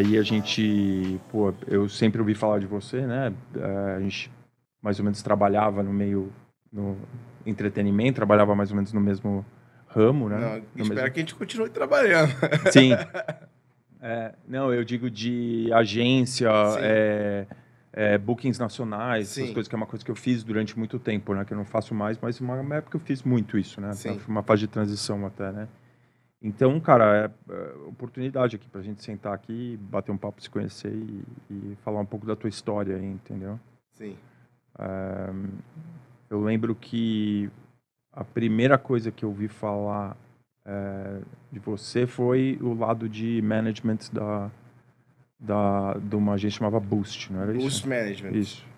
Aí a gente, pô, eu sempre ouvi falar de você, né? É, a gente mais ou menos trabalhava no meio no entretenimento, trabalhava mais ou menos no mesmo ramo, né? Não, espero mesmo... que a gente continue trabalhando. Sim. É, não, eu digo de agência, é, é, bookings nacionais, Sim. essas coisas que é uma coisa que eu fiz durante muito tempo, né? Que eu não faço mais, mas uma, época eu fiz muito isso, né? Sim. Foi uma fase de transição até, né? Então, cara, é, é oportunidade aqui pra gente sentar aqui, bater um papo, se conhecer e, e falar um pouco da tua história aí, entendeu? Sim. É, eu lembro que a primeira coisa que eu ouvi falar é, de você foi o lado de management da, da, de uma agência chamada Boost, não era Boost isso? Management. Isso.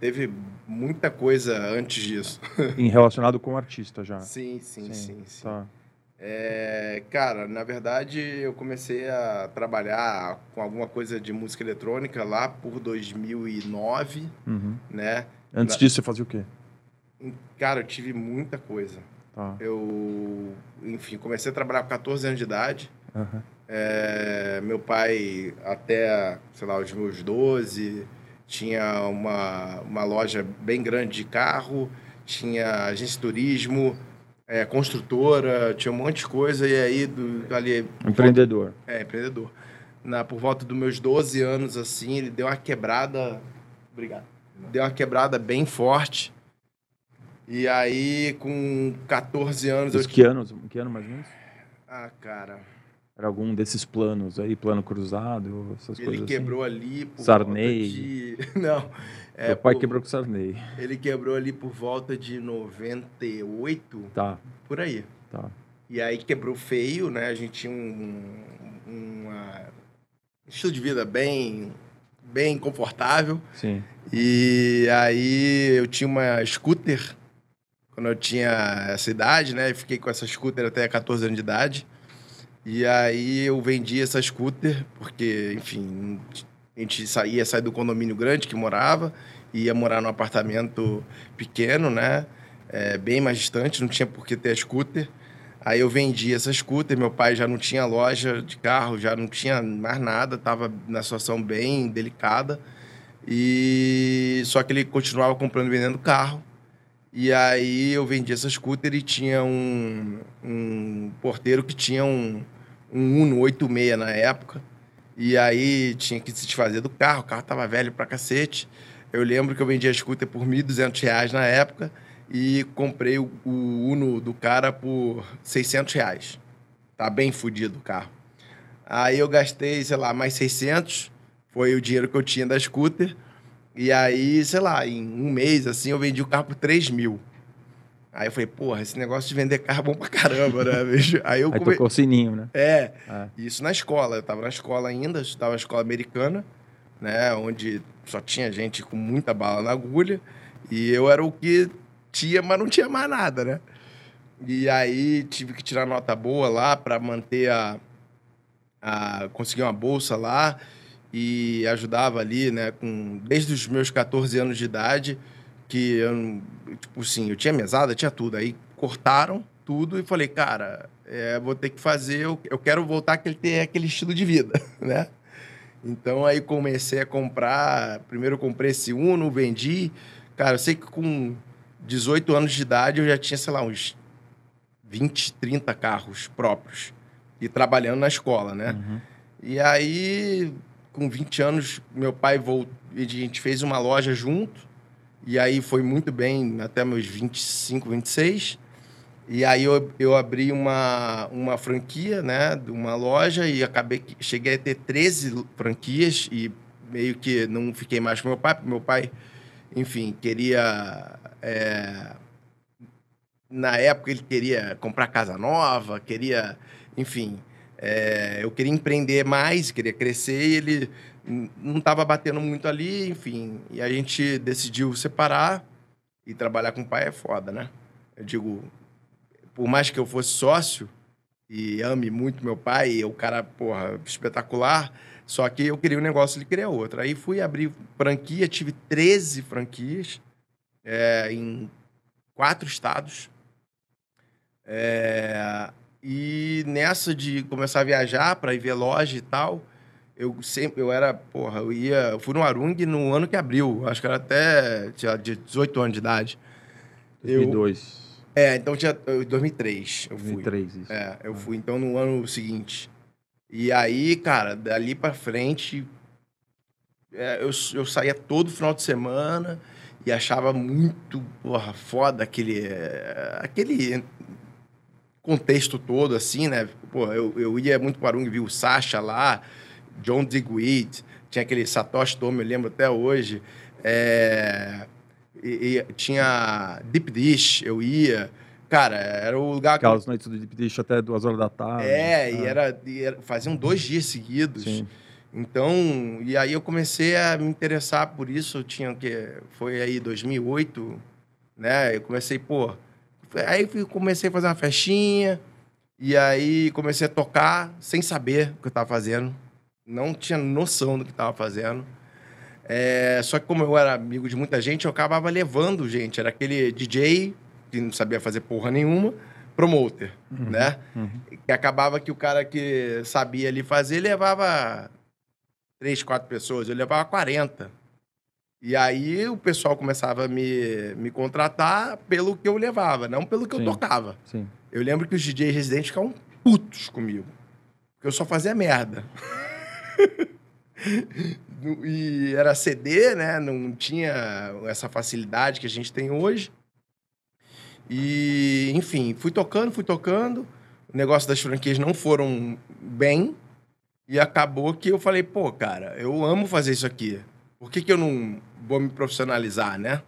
Teve muita coisa antes disso. em relacionado com artista já. Sim, sim, sim. sim. Tá. É, cara, na verdade, eu comecei a trabalhar com alguma coisa de música eletrônica lá por 2009, Uhum. né? Antes Na- disso, você fazia o quê? Cara, eu tive muita coisa. Tá. Eu, enfim, comecei a trabalhar com 14 anos de idade. Aham. É, meu pai, até, sei lá, os meus 12, tinha uma, uma loja bem grande de carro, tinha agência de turismo, é, construtora, tinha um monte de coisa. E aí, do, ali, Empreendedor. é, empreendedor. Na, por volta dos meus 12 anos, assim, ele deu uma quebrada. Obrigado. Deu uma quebrada bem forte. E aí, com 14 anos, eu. Que anos? Que ano mais ou menos? Ah, cara. Era algum desses planos aí, plano cruzado, essas Ele coisas assim? quebrou ali por Sarney. volta de... Não. É, Meu pai por- quebrou com o Sarney. Ele quebrou ali por volta de 98, Tá, por aí. tá. E aí quebrou feio, né? A gente tinha um, um estilo de vida bem, bem confortável. Sim. E aí eu tinha uma scooter quando eu tinha essa idade, né? Fiquei com essa scooter até 14 anos de idade. E aí eu vendi essa scooter porque, enfim, a gente saía, sair do condomínio grande que morava, ia morar num apartamento pequeno, né? É, bem mais distante, não tinha por que ter scooter. Aí eu vendi essa scooter, meu pai já não tinha loja de carro, já não tinha mais nada, estava na situação bem delicada. E só que ele continuava comprando e vendendo carro. E aí eu vendi essa scooter e tinha um, um porteiro que tinha um, um Uno 86 na época. E aí tinha que se desfazer do carro, o carro tava velho pra cacete. Eu lembro que eu vendi a scooter por 1.200 reais na época e comprei o, Uno do cara por 600 reais. Tá bem fodido o carro. Aí eu gastei, sei lá, mais 600, foi o dinheiro que eu tinha da scooter. E aí, sei lá, em um mês, assim, eu vendi o carro por 3 mil. Aí eu falei, porra, esse negócio de vender carro é bom pra caramba, né, bicho? Aí eu Aí come... tocou o sininho, né? É, É. isso na escola. Eu tava na escola ainda, estava na escola americana, né? Onde só tinha gente com muita bala na agulha. E eu era o que tinha, mas não tinha mais nada, né? E aí tive que tirar nota boa lá para manter a, a. conseguir uma bolsa lá. E ajudava ali, né? Com, desde os meus 14 anos de idade, que eu, tipo assim, eu tinha mesada, tinha tudo. Aí cortaram tudo e falei, cara, é, vou ter que fazer, eu, eu quero voltar a ter aquele estilo de vida, né? Então aí comecei a comprar, primeiro comprei esse Uno, vendi. Cara, eu sei que com 18 anos de idade eu já tinha, sei lá, uns 20, 30 carros próprios. E trabalhando na escola, né? Uhum. E aí, com 20 anos, meu pai voltou. A gente fez uma loja junto. E aí foi muito bem até meus 25, 26. E aí eu, eu abri uma, uma franquia, né? De uma loja e acabei cheguei a ter 13 franquias e meio que não fiquei mais com meu pai, porque meu pai, enfim, queria. é, na época ele queria comprar casa nova, queria, enfim, é, eu queria empreender mais, queria crescer, e ele não estava batendo muito ali, enfim. E a gente decidiu separar e trabalhar com o pai é foda, né? Eu digo, por mais que eu fosse sócio e ame muito meu pai, e o cara, porra, espetacular, só que eu queria um negócio, ele queria outro. Aí fui abrir franquia, tive 13 franquias é, em quatro estados. É, e nessa de começar a viajar para ir ver loja e tal, eu sempre, eu era, porra, eu ia, eu fui no Arung no ano que abriu, acho que era até, tinha 18 anos de idade. 2002. Eu, é, então tinha, 2003 eu 2003, fui. isso. É, eu fui então no ano seguinte. E aí, cara, dali pra frente, é, eu, eu saía todo final de semana e achava muito, porra, foda aquele, é, aquele contexto todo, assim, né? Pô, eu, eu ia muito para Arung, vi o Sasha lá, John Digweed, tinha aquele Satoshi Tomi, eu lembro até hoje. É, e, e tinha Deep Dish, eu ia. Cara, era o lugar Aquelas que... noites do Deep Dish até duas horas da tarde. É, e, era, e era, faziam dois dias seguidos. Sim. Então, e aí eu comecei a me interessar por isso, tinha que foi aí 2008, né? Eu comecei, pô, aí comecei a fazer uma festinha e aí comecei a tocar sem saber o que eu estava fazendo não tinha noção do que estava fazendo. É, só que como eu era amigo de muita gente, eu acabava levando gente. Era aquele DJ que não sabia fazer porra nenhuma, promoter, uhum, né? Uhum. Que acabava que o cara que sabia ali fazer levava três, quatro pessoas. Eu levava 40. E aí o pessoal começava a me, me contratar pelo que eu levava, não pelo que Sim. eu tocava. Sim. Eu lembro que os DJs residentes ficavam putos comigo. Porque eu só fazia merda. e era CD, né? Não tinha essa facilidade que a gente tem hoje. E, enfim, fui tocando, fui tocando. O negócio das franquias não foram bem. E acabou que eu falei, pô, cara, eu amo fazer isso aqui. Por que, que eu não vou me profissionalizar, né?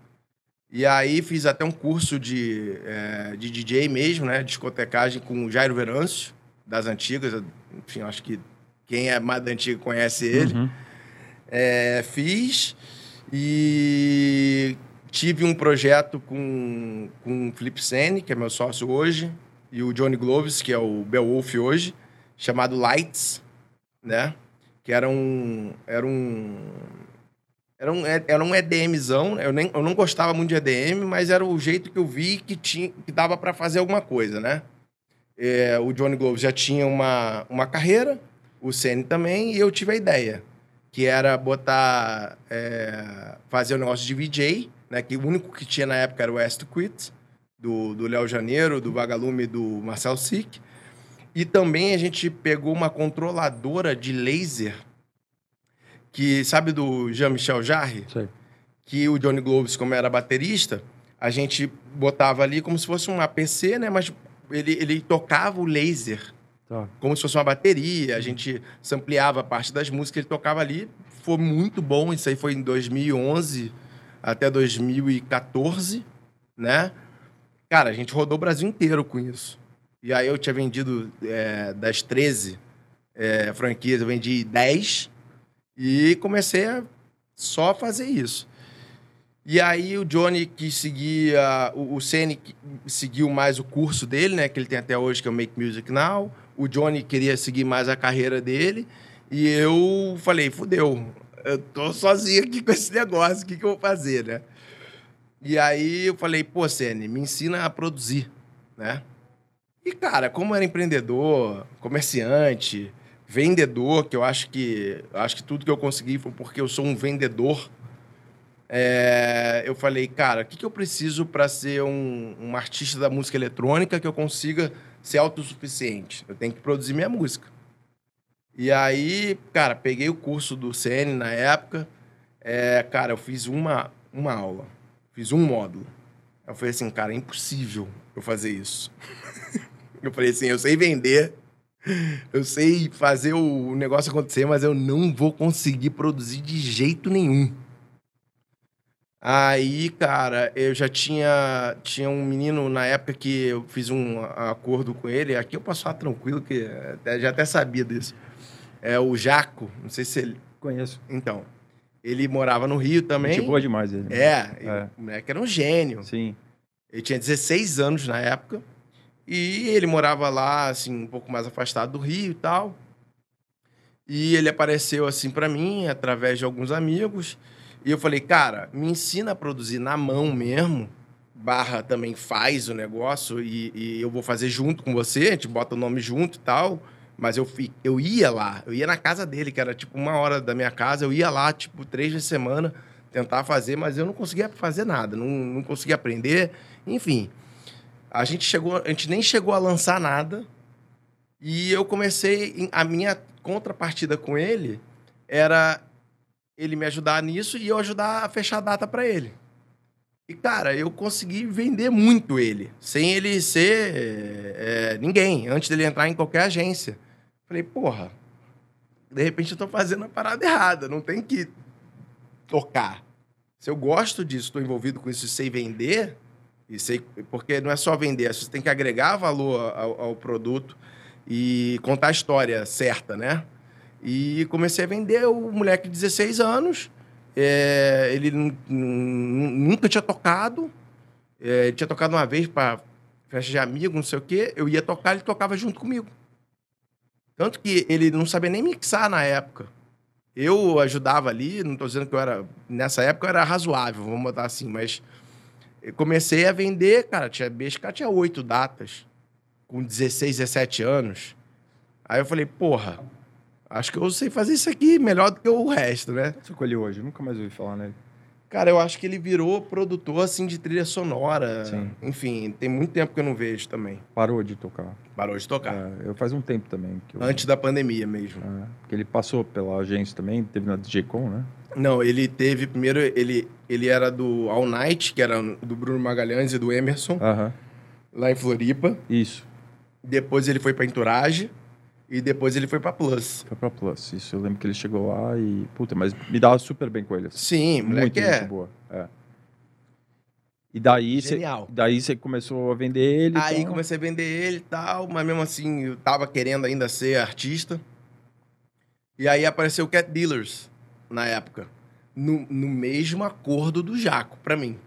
E aí fiz até um curso de, é, de DJ mesmo, né? Discotecagem com o Jairo Venâncio, das antigas. Enfim, acho que quem é mais antigo conhece ele. Uhum. É, fiz e tive um projeto com, com o Felipe Sene, que é meu sócio hoje, e o Johnny Gloves, que é o Beowulf hoje, chamado Lights, né? Que era um... Era um era um, era um EDMzão, eu, nem, eu não gostava muito de EDM, mas era o jeito que eu vi que, tinha, que dava para fazer alguma coisa, né? É, o Johnny Gloves já tinha uma, uma carreira, o Ceni também, e eu tive a ideia, que era botar, é, fazer o um negócio de VJ, né? Que o único que tinha na época era o West Quit, do, do Léo Janeiro, do Vagalume do Marcel Sick. E também a gente pegou uma controladora de laser, que sabe do Jean-Michel Jarre? Sei. Que o Johnny Gloves, como era baterista, a gente botava ali como se fosse um APC, né? Mas ele, ele tocava o laser Tá. Como se fosse uma bateria, a gente ampliava parte das músicas, ele tocava ali. Foi muito bom, isso aí foi em 2011 até 2014, né? Cara, a gente rodou o Brasil inteiro com isso. E aí eu tinha vendido é, das 13 é, franquias, eu vendi 10 e comecei a só fazer isso. E aí o Johnny que seguia, o, o Ceni seguiu mais o curso dele, né? Que ele tem até hoje, que é o Make Music Now o Johnny queria seguir mais a carreira dele. E eu falei, fudeu, eu tô sozinho aqui com esse negócio, o que, que eu vou fazer, né? E aí eu falei, pô, Sene, me ensina a produzir, né? E, cara, como era empreendedor, comerciante, vendedor, que eu acho que acho que tudo que eu consegui foi porque eu sou um vendedor. É, eu falei, cara, o que, que eu preciso para ser um, um artista da música eletrônica que eu consiga ser autossuficiente. Eu tenho que produzir minha música. E aí, cara, peguei o curso do CN na época. É, cara, eu fiz uma, uma aula. Fiz um módulo. Eu falei assim, cara, é impossível eu fazer isso. eu falei assim, eu sei vender, eu sei fazer o negócio acontecer, mas eu não vou conseguir produzir de jeito nenhum. Aí, cara, eu já tinha, tinha um menino na época que eu fiz um acordo com ele. Aqui eu posso falar tranquilo, que até, já até sabia disso. É o Jaco, não sei se ele. Conheço. Então. Ele morava no Rio também. Gente boa demais ele. É, é. o moleque era um gênio. Sim. Ele tinha 16 anos na época. E ele morava lá, assim, um pouco mais afastado do Rio e tal. E ele apareceu, assim, para mim, através de alguns amigos. E eu falei, cara, me ensina a produzir na mão mesmo. Barra também faz o negócio e, e eu vou fazer junto com você, a gente bota o nome junto e tal. Mas eu, eu ia lá, eu ia na casa dele, que era tipo uma hora da minha casa, eu ia lá, tipo, três vezes semana, tentar fazer, mas eu não conseguia fazer nada, não, não conseguia aprender. Enfim, a gente chegou, a gente nem chegou a lançar nada. E eu comecei, a minha contrapartida com ele era ele me ajudar nisso e eu ajudar a fechar a data para ele. E, cara, eu consegui vender muito ele, sem ele ser é, ninguém, antes dele entrar em qualquer agência. Falei, porra, de repente eu tô fazendo a parada errada, não tem que tocar. Se eu gosto disso, estou envolvido com isso e sei vender, e sei, porque não é só vender, você tem que agregar valor ao, ao produto e contar a história certa, né? E comecei a vender o moleque de 16 anos. É, ele nunca tinha tocado. É, tinha tocado uma vez para festa de amigo, não sei o quê. Eu ia tocar, ele tocava junto comigo. Tanto que ele não sabia nem mixar na época. Eu ajudava ali, não estou dizendo que eu era. Nessa época eu era razoável, vamos botar assim, mas comecei a vender, cara. Tinha BSK tinha oito datas, com 16, 17 anos. Aí eu falei, porra, acho que eu sei fazer isso aqui melhor do que o resto, né? Você colheu hoje? Nunca mais ouvi falar nele. Cara, eu acho que ele virou produtor, assim, de trilha sonora. Sim. Enfim, tem muito tempo que eu não vejo também. Parou de tocar. Parou de tocar. É, eu faz um tempo também. Eu... Antes da pandemia mesmo. É, porque ele passou pela agência também, teve na DJ Com, né? Não, ele teve... Primeiro, ele, ele era do All Night, que era do Bruno Magalhães e do Emerson. Aham. Lá em Floripa. Isso. Depois ele foi pra Entourage. E depois ele foi pra Plus. Foi pra Plus. Isso, eu lembro que ele chegou lá e... Puta, mas me dava super bem com ele. Sim, Muito moleque gente é. boa. É. E daí você, daí você começou a vender ele. Aí então... comecei a vender ele e tal, mas mesmo assim eu tava querendo ainda ser artista. E aí apareceu o Cat Dealers na época. No, no mesmo acordo do Jaco, pra mim.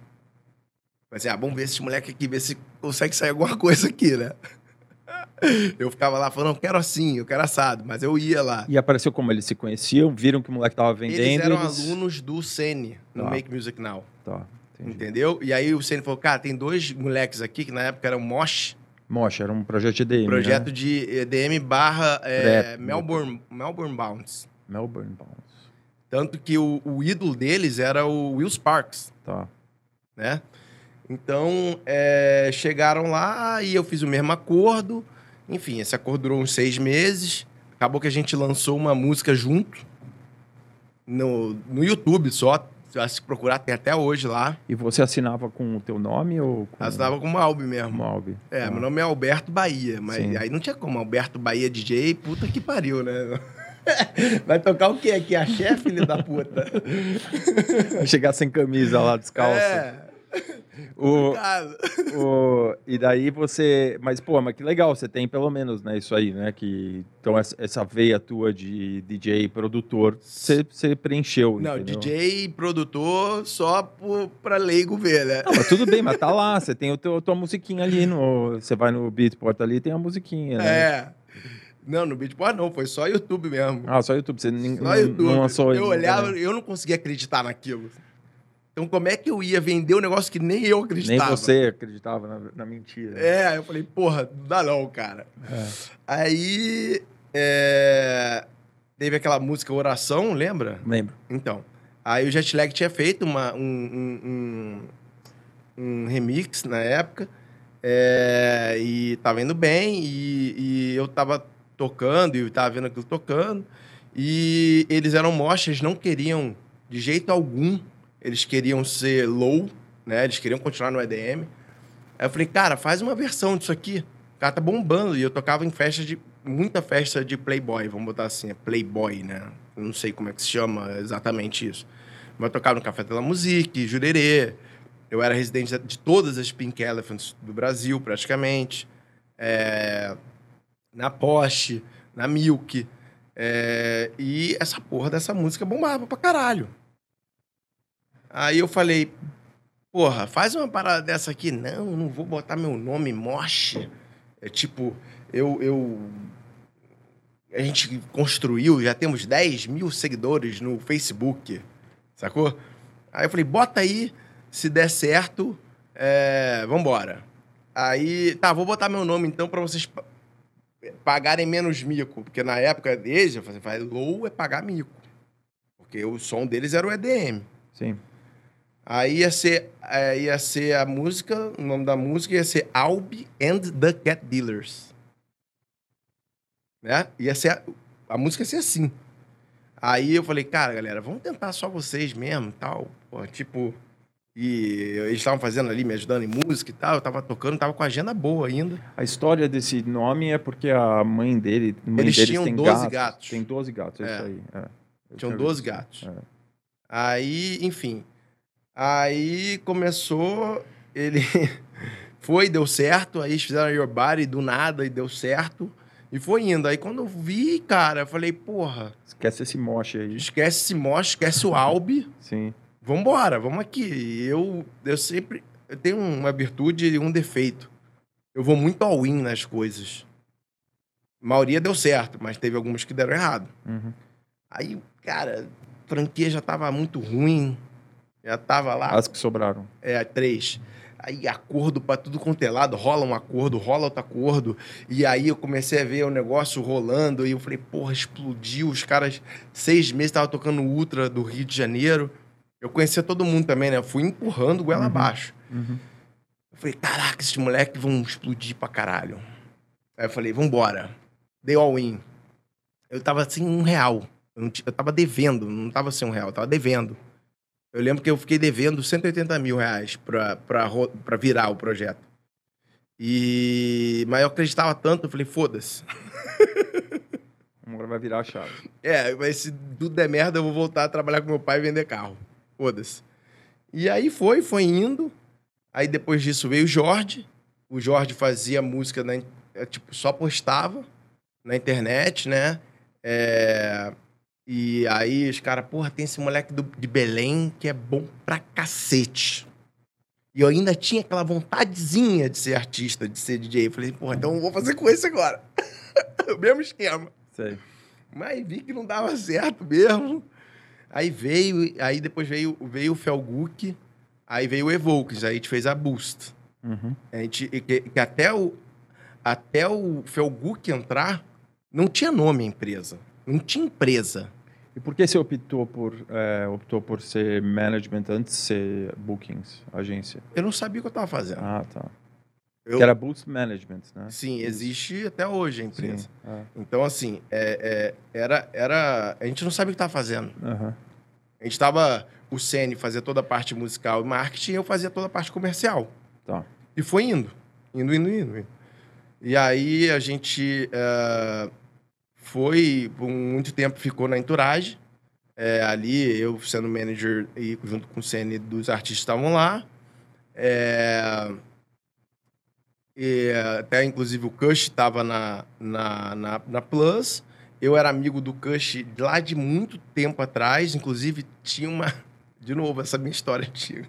Falei assim, ah, vamos ver esse moleque aqui, ver se consegue sair alguma coisa aqui, né? Eu ficava lá falando, quero assim, eu quero assado, mas eu ia lá. E apareceu como eles se conheciam, viram que o moleque tava vendendo. Eles eram eles- alunos do Sene, no Tá. Make Music Now. Tá, entendi. Entendeu? E aí o Sene falou, cara, tem dois moleques aqui, que na época eram Mosh, Mocha, era um projeto de EDM, projeto né? de EDM barra é, né? Melbourne, Melbourne Bounce. Melbourne Bounce. Tanto que o, o ídolo deles era o Will Sparks, Tá. né? Então, é, chegaram lá e eu fiz o mesmo acordo. Enfim, esse acordo durou uns seis meses. Acabou que a gente lançou uma música junto no, no YouTube só. Se procurar, tem até hoje lá. E você assinava com o teu nome ou com Assinava como Albi com mesmo. o Albi? É, Tá. meu nome é Alberto Bahia, mas Sim. aí não tinha como. Alberto Bahia DJ, puta que pariu, né? Vai tocar o quê aqui? A chefe, filho da puta? Vai chegar sem camisa lá, descalço. É, O, o, e daí você... Mas, pô, mas que legal, você tem pelo menos, né, isso aí, né? Que, então, essa, essa veia tua de DJ, produtor, você, você preencheu, Não, entendeu? DJ produtor só por, pra leigo ver, né? Não, mas tudo bem, mas tá lá, você tem o teu, tua musiquinha ali, no, você vai no Beatport ali, tem a musiquinha, né? É. Não, no Beatport não, foi só YouTube mesmo. Ah, só YouTube, você Só YouTube. não lançou eu ainda, olhava, né? eu não conseguia acreditar naquilo. Então, como é que eu ia vender um negócio que nem eu Nem acreditava? você acreditava na, na mentira. É, aí eu falei, porra, não dá não, cara. É. Aí é, teve aquela música Oração, lembra? Lembro. Então. Aí o Jetlag tinha feito uma, um, um, um- um remix na época. é, e tava indo bem. E, e eu tava tocando e tava vendo aquilo tocando. E eles eram mostras, não queriam, de jeito algum, eles queriam ser low, né? Eles queriam continuar no EDM. Aí eu falei, cara, faz uma versão disso aqui. O cara tá bombando. E eu tocava em festa de. Muita festa de Playboy, vamos botar assim, é Playboy, né? Eu não sei como é que se chama exatamente isso. Mas eu tocava no Café Tela Musique, Jurerê. Eu era residente de todas as Pink Elephants do Brasil, praticamente. É, Na Porsche, na Milk. É, E essa porra dessa música bombava pra caralho. Aí eu falei, porra, faz uma parada dessa aqui. Não, não vou botar meu nome Mosh. É tipo, eu, eu. A gente construiu, já temos 10 mil seguidores no Facebook, sacou? Aí eu falei, bota aí, se der certo, é, vambora. Aí, tá, vou botar meu nome então pra vocês pa- pagarem menos mico. Porque na época deles, eu falei, low é pagar mico. Porque o som deles era o EDM. Sim. Aí ia ser, é, ia ser a música, o nome da música ia ser Albi and the Cat Dealers. Né? Ia ser, a, a música ia ser assim. Aí eu falei, cara, galera, vamos tentar só vocês mesmo, tal. Pô, tipo, e eles estavam fazendo ali, me ajudando em música e tal. Eu tava tocando, tava com a agenda boa ainda. A história desse nome é porque a mãe dele. Mãe Eles tinham tem 12 gatos. gatos. Tem 12 gatos, é, É. isso aí. é. Tinham tinha 12 visto. gatos. É. Aí, enfim. Aí começou, ele foi, deu certo. Aí eles fizeram Your Body do nada e deu certo. E foi indo. Aí quando eu vi, cara, eu falei, porra, Esquece esse moche aí. esquece esse mosh, esquece o Albi. Sim. Vambora, vamos aqui. Eu, eu sempre eu tenho uma virtude e um defeito. Eu vou muito all-in nas coisas. A maioria deu certo, mas teve algumas que deram errado. Uhum. Aí, cara, a franquia já tava muito ruim. Já tava lá, As que sobraram. é, três. Aí acordo pra tudo quanto é lado, rola um acordo, rola outro acordo. E aí eu comecei a ver o negócio rolando e eu falei, porra, explodiu. Os caras, seis meses, tava tocando Ultra do Rio de Janeiro. Eu conhecia todo mundo também, né? Eu fui empurrando goela Uhum. abaixo. Uhum. Eu falei, caraca, esses moleques vão explodir pra caralho. Aí eu falei, vambora. Dei all-in. Eu tava assim, um real. Eu, não eu tava devendo, não tava assim um real, eu tava devendo. Eu lembro que eu fiquei devendo 180 mil reais pra virar o projeto. E... Mas eu acreditava tanto, eu falei, foda-se. Agora vai virar a chave. É, mas se tudo der merda, eu vou voltar a trabalhar com meu pai e vender carro. Foda-se. E aí foi, foi indo. Aí depois disso veio o Jorge. O Jorge fazia música, na, é, tipo, só postava na internet, né? É, E aí os caras, porra, tem esse moleque do- de Belém que é bom pra cacete. E eu ainda tinha aquela vontadezinha de ser artista, de ser DJ. Eu falei, porra, então eu vou fazer com esse agora. o mesmo esquema. Sei. Mas vi que não dava certo mesmo. Aí veio, aí depois veio, veio o Felguk, aí veio o Evokes, aí a gente fez a Boost. Uhum. A gente, que, que até o, até o Felguk entrar, não tinha nome a empresa. Não tinha empresa. E por que você optou por, é, optou por ser management antes de ser bookings, agência? Eu não sabia o que eu estava fazendo. Ah, tá. Eu- Que era Boost Management, né? Sim, existe até hoje a empresa. Sim. Ah, Então, assim, é, é, era, era. A gente não sabia o que estava fazendo. aham. A gente estava. O Sene fazia toda a parte musical e marketing, eu fazia toda a parte comercial. Tá. E foi indo. Indo, indo, indo. indo. E aí a gente eh, foi, por muito tempo ficou na Entourage. Eh, ali, eu sendo manager e junto com o CN dos artistas estavam lá. Eh, e até, inclusive, o Kush estava na, na, na, na Plus. Eu era amigo do Kush lá de muito tempo atrás. Inclusive, tinha uma... De novo, essa minha história antiga.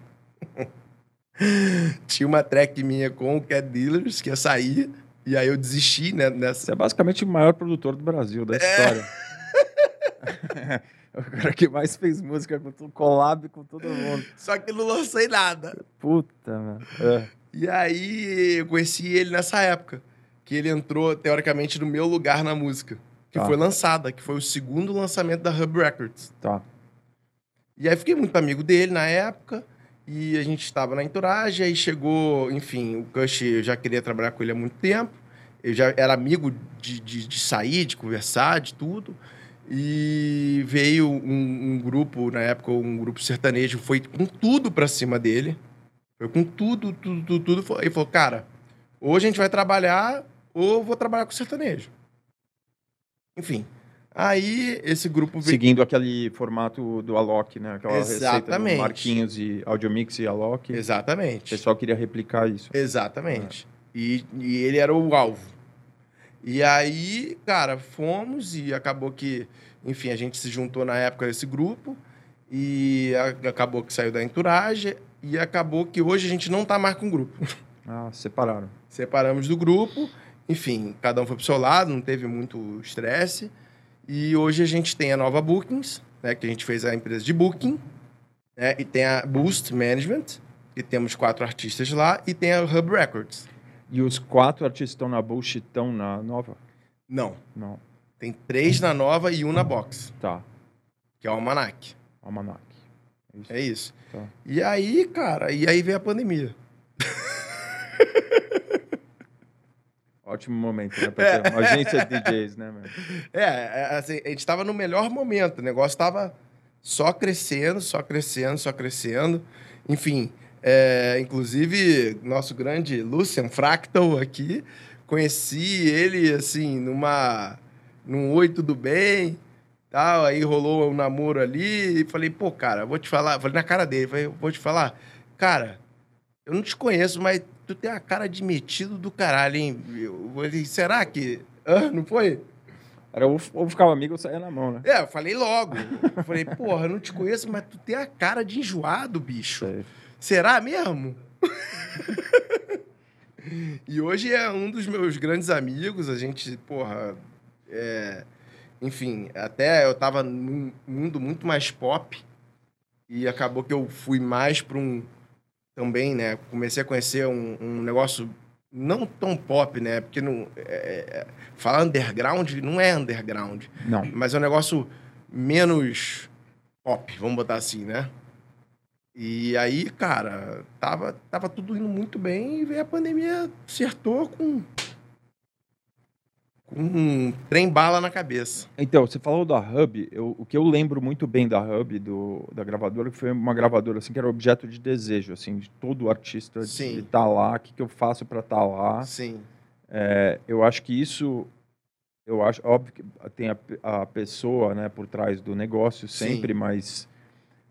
tinha uma track minha com o Cat Dealers que ia sair. E aí eu desisti, né? Nessa... Você é basicamente o maior produtor do Brasil, da história. o cara que mais fez música com todo collab com todo mundo. Só que não lancei nada. Puta, mano. É. E aí eu conheci ele nessa época. Que ele entrou, teoricamente, no meu lugar na música. Que Tá. foi lançada, que foi o segundo lançamento da Hub Records. Tá. E aí fiquei muito amigo dele na época. E a gente estava na entourage, aí chegou, enfim, o Kush, eu já queria trabalhar com ele há muito tempo. Eu já era amigo de, de, de sair, de conversar, de tudo. E veio um, um grupo, na época, um grupo sertanejo, foi com tudo pra cima dele. Foi com tudo, tudo, tudo, tudo. Ele falou, cara, ou a gente vai trabalhar, ou vou trabalhar com sertanejo. Enfim. Aí esse grupo veio. Seguindo aquele formato do Alok, né? Aquela receita Exatamente. Marquinhos e Audiomix e Alok. O Exatamente. pessoal queria replicar isso. Exatamente. E, e ele era o alvo. E aí, cara, fomos e acabou que, enfim, a gente se juntou na época desse grupo e a- acabou que saiu da entourage e acabou que hoje a gente não tá mais com o grupo. Ah, separaram. Separamos do grupo, enfim, cada um foi pro seu lado, não teve muito estresse. E hoje a gente tem a nova Bookings, né, que a gente fez a empresa de Booking, né, e tem a Boost Management, que temos quatro artistas lá, e tem a Hub Records. E os quatro artistas estão na Bullshit estão na nova? Não. Não. Tem três na nova e um na box, Tá. que é o Almanac. Almanac. É isso. É isso. Tá. E aí, cara, e aí veio a pandemia. Ótimo momento, né? Pra ter uma agência de DJs, né, mano? É, é, assim, a gente tava no melhor momento. O negócio tava só crescendo, só crescendo, só crescendo. Enfim, é, inclusive, nosso grande Lucian Fractal aqui, conheci ele, assim, numa... Num Oi, tudo bem? Tal, aí rolou um namoro ali e falei, pô, cara, vou te falar... Falei na cara dele, falei, vou te falar, cara, eu não te conheço, mas tu tem a cara de metido do caralho, hein? Eu falei, será que... Hã? Não foi? Era ou, ou ficava amigo ou saía na mão, né? É, eu falei logo. Eu falei, porra, eu não te conheço, mas tu tem a cara de enjoado, bicho. Sei. Será mesmo? e hoje é um dos meus grandes amigos. A gente, porra. é, Enfim, até eu tava num mundo muito mais pop. E acabou que eu fui mais para um. Também, né? Comecei a conhecer um, um negócio não tão pop, né? Porque não. É, é, falar underground não é underground. Não. Mas é um negócio menos pop, vamos botar assim, né? E aí, cara, tava, tava tudo indo muito bem e veio a pandemia, acertou com. Um trem bala na cabeça. Então, você falou da Hub, eu- o que eu lembro muito bem da Hub, do, da gravadora, que foi uma gravadora assim, que era objeto de desejo, assim, de todo artista Sim. de estar lá, o que, que eu faço para estar lá. Sim. É, eu acho que isso, eu acho, óbvio que tem a, a pessoa, né, por trás do negócio sempre, Sim. mas,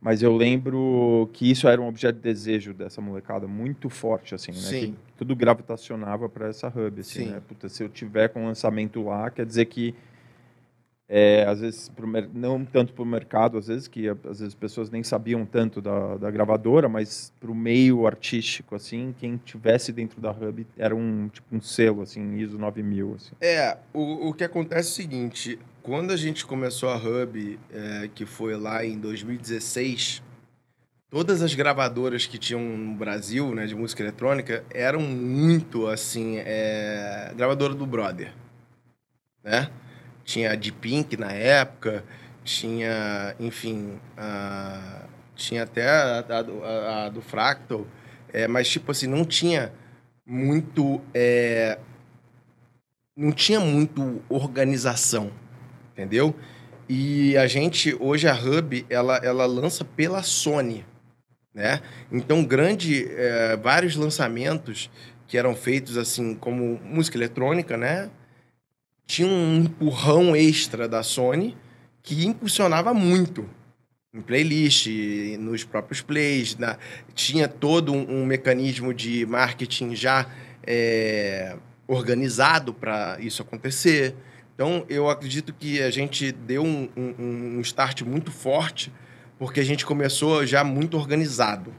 mas eu lembro que isso era um objeto de desejo dessa molecada muito forte, assim, né, Sim. que tudo gravitacionava para essa hub, assim, Sim. né, Puta, se eu tiver com lançamento lá, quer dizer que é, às vezes pro não tanto para o mercado, às vezes que às vezes as pessoas nem sabiam tanto da, da gravadora, mas para o meio artístico assim, quem tivesse dentro da Hub era um tipo um selo assim, ISO 9000 assim. É, o, o que acontece é o seguinte: quando a gente começou a Hub, é, que foi lá em 2016, todas as gravadoras que tinham no Brasil, né, de música eletrônica, eram muito assim, é, gravadora do Brother, né? Tinha a de Pink na época, tinha, enfim, a- tinha até a, a- a do Fractal, é, mas tipo assim, não tinha muito. é, não tinha muito organização, entendeu? E a gente, hoje a Hub, ela, ela lança pela Sony, né? Então, grande, eh, vários lançamentos que eram feitos assim, como música eletrônica, né? Tinha um empurrão extra da Sony que impulsionava muito em playlist, nos próprios plays, na- tinha todo um, um mecanismo de marketing já eh, organizado para isso acontecer. Então, eu acredito que a gente deu um, um, um start muito forte, porque a gente começou já muito organizado.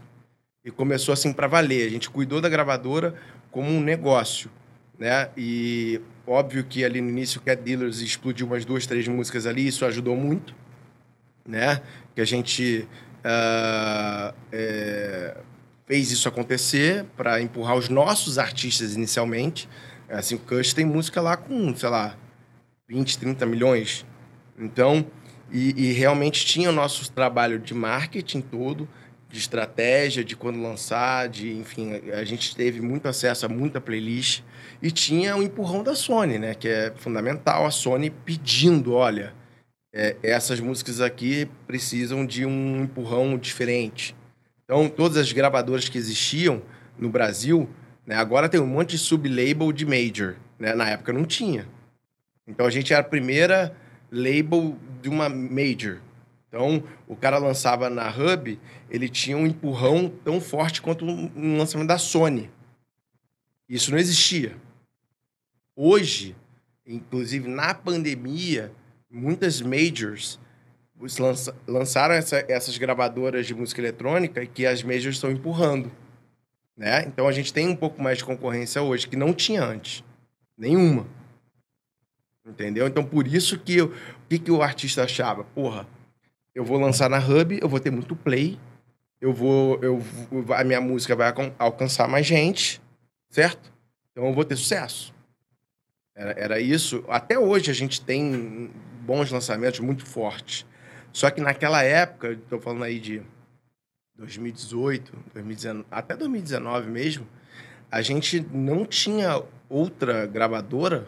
E começou assim para valer. A gente cuidou da gravadora como um negócio, né? E óbvio que ali no início o Cat Dealers explodiu umas duas, três músicas ali, isso ajudou muito, né? Que a gente ah, é, fez isso acontecer para empurrar os nossos artistas inicialmente. Assim, o Kush tem música lá com, sei lá, 20, 30 milhões. Então, e, e realmente tinha o nosso trabalho de marketing todo, de estratégia, de quando lançar, de, enfim, a, gente teve muito acesso a muita playlist. E tinha o empurrão da Sony, né? Que é fundamental, a Sony pedindo, olha, é, essas músicas aqui precisam de um empurrão diferente. Então, todas as gravadoras que existiam no Brasil, né, agora tem um monte de sublabel de major. Né? Na época não tinha. Então, a gente era a primeira label de uma major. Então, o cara lançava na Hub, ele tinha um empurrão tão forte quanto um lançamento da Sony. Isso não existia. Hoje, inclusive na pandemia, muitas majors lançaram essa- essas gravadoras de música eletrônica que as majors estão empurrando. Né? Então a gente tem um pouco mais de concorrência hoje que não tinha antes. Nenhuma. Entendeu? Então por isso que eu- o que, que o artista achava? Porra, eu vou lançar na Hub, eu vou ter muito play, eu vou, eu a minha música vai alcan- alcançar mais gente, certo? Então eu vou ter sucesso. Era, era isso. Até hoje a gente tem bons lançamentos muito fortes. Só que naquela época, estou falando aí de 2018, 2019, até 2019 mesmo, a gente não tinha outra gravadora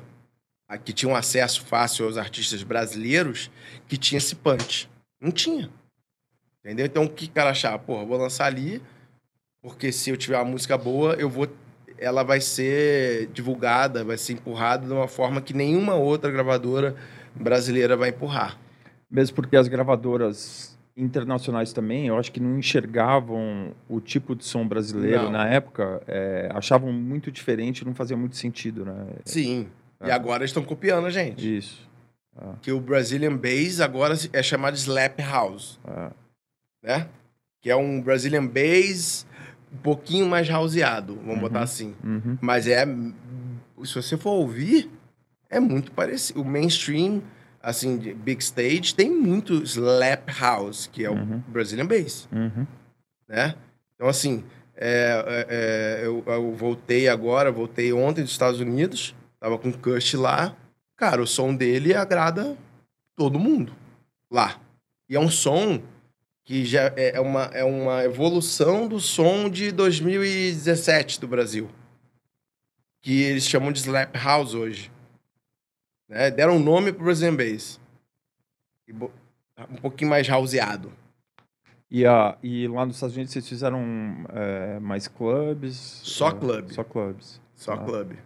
que tinha um acesso fácil aos artistas brasileiros que tinha esse punch. Não tinha. Entendeu? Então o que o cara achava? Porra, vou lançar ali, porque se eu tiver uma música boa, eu vou. Ela vai ser divulgada, vai ser empurrada de uma forma que nenhuma outra gravadora brasileira vai empurrar. Mesmo porque as gravadoras internacionais também, eu acho que não enxergavam o tipo de som brasileiro Não. na época, é, achavam muito diferente, não fazia muito sentido, né? Sim. E agora estão copiando a gente. Isso. Que o Brazilian Bass agora é chamado Slap House, É. né? Que é um Brazilian Bass um pouquinho mais houseado, vamos Uhum. botar assim. Uhum. Mas é. Se você for ouvir, é muito parecido. O mainstream, assim, de big stage, tem muito slap house, que é o Uhum. Brazilian Bass, Uhum. né? Então, assim, é, é, é, eu, eu voltei agora, voltei ontem dos Estados Unidos, tava com o Kush lá. Cara, o som dele agrada todo mundo lá. E é um som que já é é uma, é uma evolução do som de 2017 do Brasil. Que eles chamam de Slap House hoje. Né? Deram um nome pro Brazilian Bass. Um pouquinho mais houseado. E, a, e lá nos Estados Unidos vocês fizeram é, mais clubes? Só É, clube. Só clubes. Só Ah. clube.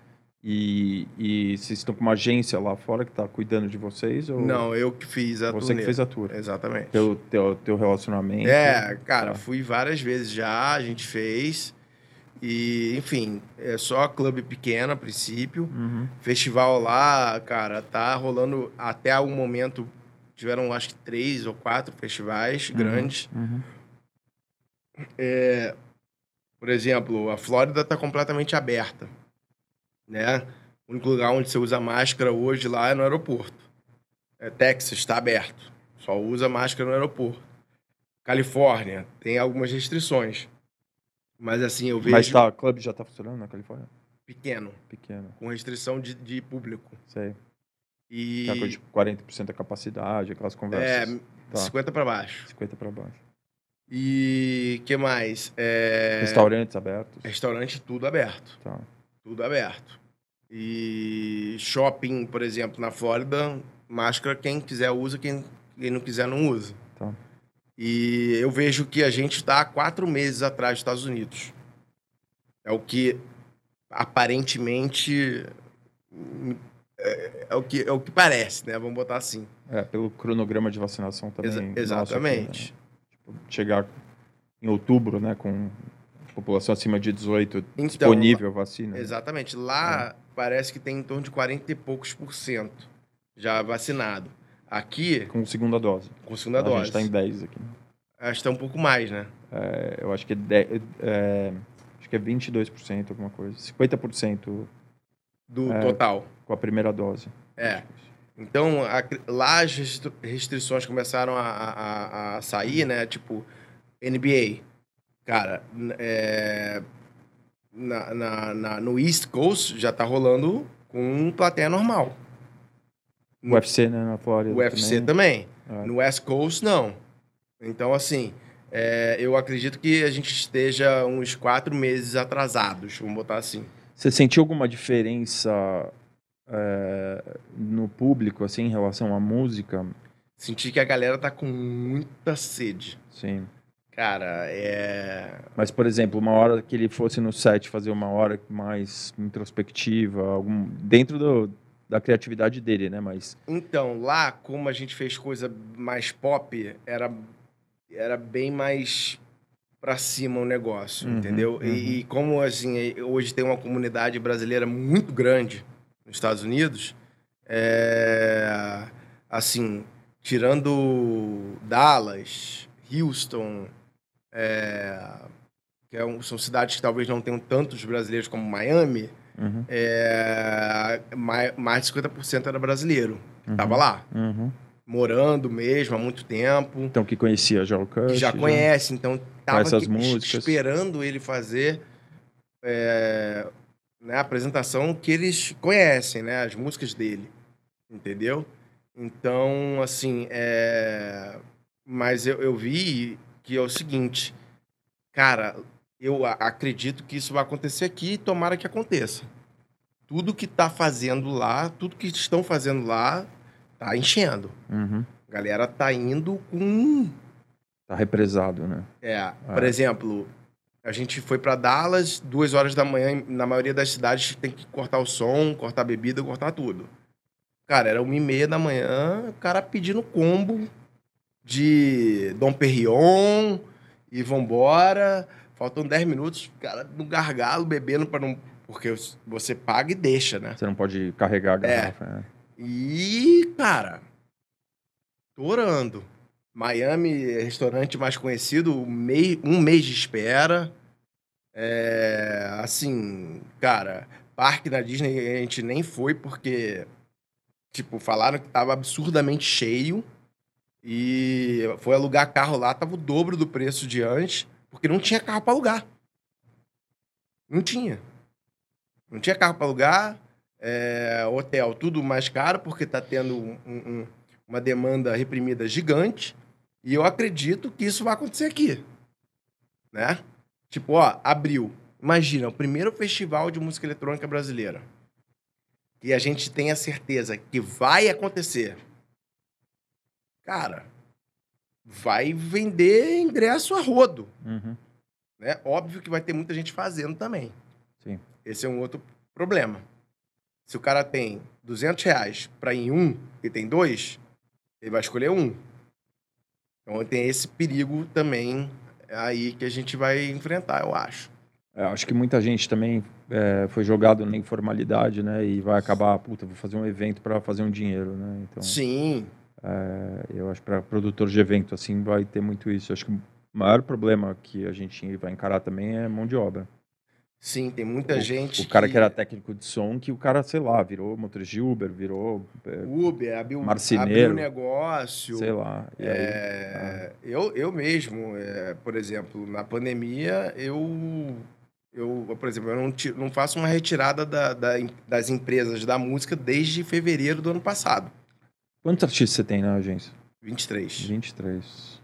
E, e vocês estão com uma agência lá fora que está cuidando de vocês? Ou Não, eu que fiz a você turnê. que fez a tour? Exatamente. Teu, teu, teu relacionamento? É, cara, Tá. fui várias vezes já, a gente fez. E, enfim, é só clube pequeno a princípio. Uhum. Festival lá, cara, tá rolando até o momento. Tiveram acho que três ou quatro festivais Uhum. grandes. Uhum. É, por exemplo, a Flórida tá completamente aberta. Né? O único lugar onde você usa máscara hoje lá é no aeroporto. É, Texas está aberto. Só usa máscara no aeroporto. Califórnia tem algumas restrições. Mas assim, eu vejo Mas tá, o clube já está funcionando na Califórnia? pequeno, Pequeno, com restrição de, de público. sei. E Tá com tipo 40% da capacidade, aquelas é, conversas. Tá. 50 para baixo. 50 para baixo. E que mais? É, Restaurantes abertos? Restaurante tudo aberto. Tá. Tudo aberto. E shopping, por exemplo, na Flórida, máscara quem quiser usa, quem, quem não quiser não usa. Tá. E eu vejo que a gente está há quatro meses atrás dos Estados Unidos. É o que aparentemente é, é o que é o que parece, né? Vamos botar assim. É, pelo cronograma de vacinação também. Nosso exatamente. né? Tipo, chegar em outubro, né, com população acima de 18 Então, disponível a vacina. né? Exatamente. Lá parece que tem em torno de 40 e poucos por cento já vacinado. Aqui, Com segunda dose. com segunda a dose. gente tá em 10 aqui. Acho que tá um pouco mais, né? É, eu acho que é, de- é, acho que é 22%, alguma coisa. 50% Do É. total. com a primeira dose. É. Então, a- lá as restri- restrições começaram a, a- a sair, né? Tipo, NBA. Cara, é, na, na- na- no East Coast já tá rolando com plateia normal. O UFC, né, na Flórida. UFC também. É. No West Coast, não. Então, assim, é, eu acredito que a gente esteja uns quatro meses atrasados, vamos botar assim. Você sentiu alguma diferença é, no público, assim, em relação à música? Senti que a galera tá com muita sede. Sim. Cara, é. Mas, por exemplo, uma hora que ele fosse no set fazer uma hora mais introspectiva, algum, dentro do, da criatividade dele, né? Mas Então, lá, como a gente fez coisa mais pop, era, era bem mais pra cima o negócio, Uhum, entendeu? uhum. E, e como, assim, hoje tem uma comunidade brasileira muito grande nos Estados Unidos, é, assim, tirando Dallas, Houston, é, que é um- são cidades que talvez não tenham tantos brasileiros como Miami, uhum, é, mais, mais de 50% era brasileiro. uhum, Tava lá, uhum. morando mesmo há muito tempo, Então, que conhecia já o que já conhece, então tava Conhece as aqui músicas. esperando ele fazer é, né, a apresentação que eles conhecem, né? As músicas dele, entendeu? Então, assim, é... Mas eu, eu vi que é o seguinte, cara, eu acredito que isso vai acontecer aqui e tomara que aconteça. Tudo que tá fazendo lá, tudo que estão fazendo lá, tá enchendo. Uhum. A galera tá indo com. Tá represado, né? É, por exemplo, a gente foi para Dallas, duas horas da manhã, na maioria das cidades tem que cortar o som, cortar a bebida, cortar tudo. Cara, era uma e meia da manhã, o cara pedindo combo de Dom Perignon e vambora. Faltam 10 minutos, cara no gargalo, bebendo para não. Porque você paga e deixa, né? Você não pode carregar a garrafa. É. E, cara, tô orando. Miami, restaurante mais conhecido, um mês, de espera. É, assim, cara, parque na Disney a gente nem foi porque, tipo, falaram que tava absurdamente cheio. E foi alugar carro lá, tava o dobro do preço de antes, porque não tinha carro para alugar. Não tinha. Não tinha carro para alugar, é, hotel tudo mais caro, porque tá tendo um, um, uma demanda reprimida gigante. E eu acredito que isso vai acontecer aqui. Né? Tipo, ó, abril. Imagina, o primeiro festival de música eletrônica brasileira. E a gente tem a certeza que vai acontecer cara, vai vender ingresso a rodo. Uhum. Né? Óbvio que vai ter muita gente fazendo também. Sim. Esse é um outro problema. Se o cara tem 200 reais para ir em um e tem dois, ele vai escolher um. Então tem esse perigo também aí que a gente vai enfrentar, eu acho. É, acho que muita gente também é, foi jogado na informalidade, né? E vai acabar, puta, vou fazer um evento para fazer um dinheiro, né? Então... Sim, eu acho que para produtor de evento assim vai ter muito isso. Eu acho que o maior problema que a gente vai encarar também é mão de obra. Sim, tem muita o, gente. O cara que... que... era técnico de som, que o cara, sei lá, virou motorista de Uber, virou. É, Uber, abriu, marceneiro, abriu negócio. Sei lá. É, aí, ah. eu, eu mesmo, é, por exemplo, na pandemia, eu. Eu, por exemplo, eu não, tiro, não faço uma retirada da, da, das empresas da música desde fevereiro do ano passado. Quantos artistas você tem na agência? 23. 23.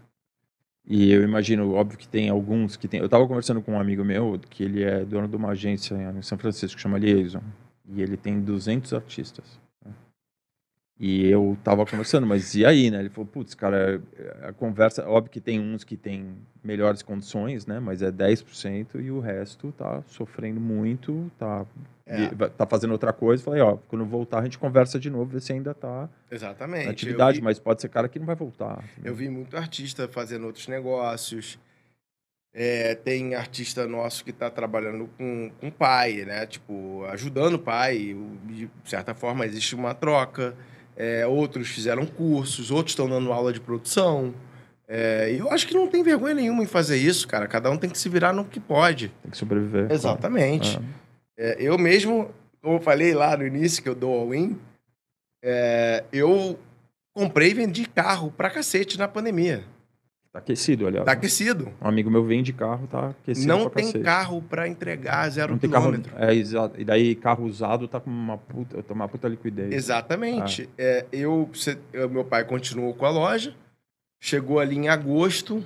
E eu imagino, óbvio que tem alguns que tem. Eu estava conversando com um amigo meu que ele é dono de uma agência em São Francisco que chama Liaison. E ele tem 200 artistas. E eu tava conversando, mas e aí, né? Ele falou, putz, cara, a conversa, óbvio que tem uns que têm melhores condições, né? Mas é 10% e o resto tá sofrendo muito, tá, é. tá fazendo outra coisa. Falei, ó, quando voltar a gente conversa de novo, ver se ainda tá Exatamente. na atividade, vi, mas pode ser cara que não vai voltar. Eu vi muito artista fazendo outros negócios. É, tem artista nosso que está trabalhando com, com o pai, né? Tipo, ajudando o pai. De certa forma, existe uma troca. É, outros fizeram cursos, outros estão dando aula de produção. É, e eu acho que não tem vergonha nenhuma em fazer isso, cara. Cada um tem que se virar no que pode. Tem que sobreviver. Exatamente. É, eu mesmo, como eu falei lá no início que eu dou all-in, é, eu comprei e vendi carro pra cacete na pandemia. Tá aquecido, aliás. Tá aquecido. Um amigo meu vende carro, tá aquecido. Não tem cacete. carro para entregar zero Não quilômetro. Carro, é, exato. E daí carro usado tá com uma puta, tá uma puta liquidez. Exatamente. Ah. É, eu, eu, meu pai continuou com a loja. Chegou ali em agosto.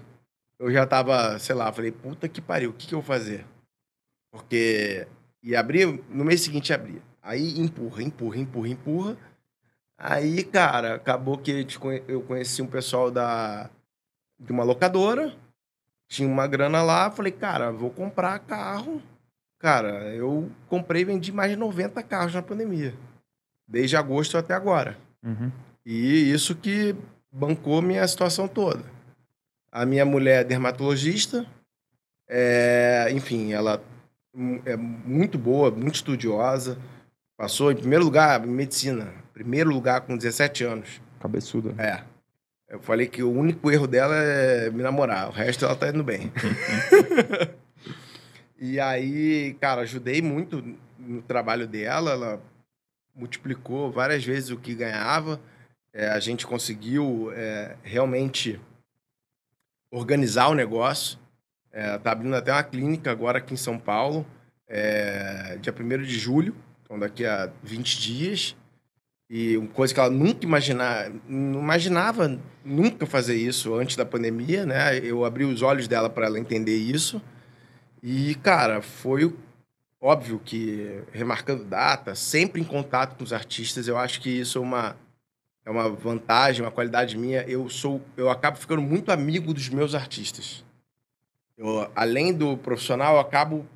Eu já tava, sei lá, falei, puta que pariu, o que, que eu vou fazer? Porque ia abrir, no mês seguinte abria. Aí empurra, empurra, empurra, empurra. Aí, cara, acabou que eu conheci um pessoal da de uma locadora, tinha uma grana lá, falei, cara, vou comprar carro. Cara, eu comprei e vendi mais de 90 carros na pandemia. Desde agosto até agora. Uhum. E isso que bancou minha situação toda. A minha mulher é dermatologista. É, enfim, ela é muito boa, muito estudiosa. Passou em primeiro lugar em medicina. Primeiro lugar com 17 anos. Cabeçuda. É. Eu falei que o único erro dela é me namorar, o resto ela tá indo bem. e aí, cara, ajudei muito no trabalho dela, ela multiplicou várias vezes o que ganhava. É, a gente conseguiu é, realmente organizar o negócio. É, tá abrindo até uma clínica agora aqui em São Paulo. é, dia 1 de julho, então daqui a 20 dias. E uma coisa que ela nunca imaginava, não imaginava nunca fazer isso antes da pandemia, né? Eu abri os olhos dela para ela entender isso. E, cara, foi óbvio que remarcando data, sempre em contato com os artistas, eu acho que isso é uma é uma vantagem, uma qualidade minha. Eu sou eu acabo ficando muito amigo dos meus artistas. Eu, além do profissional, eu acabo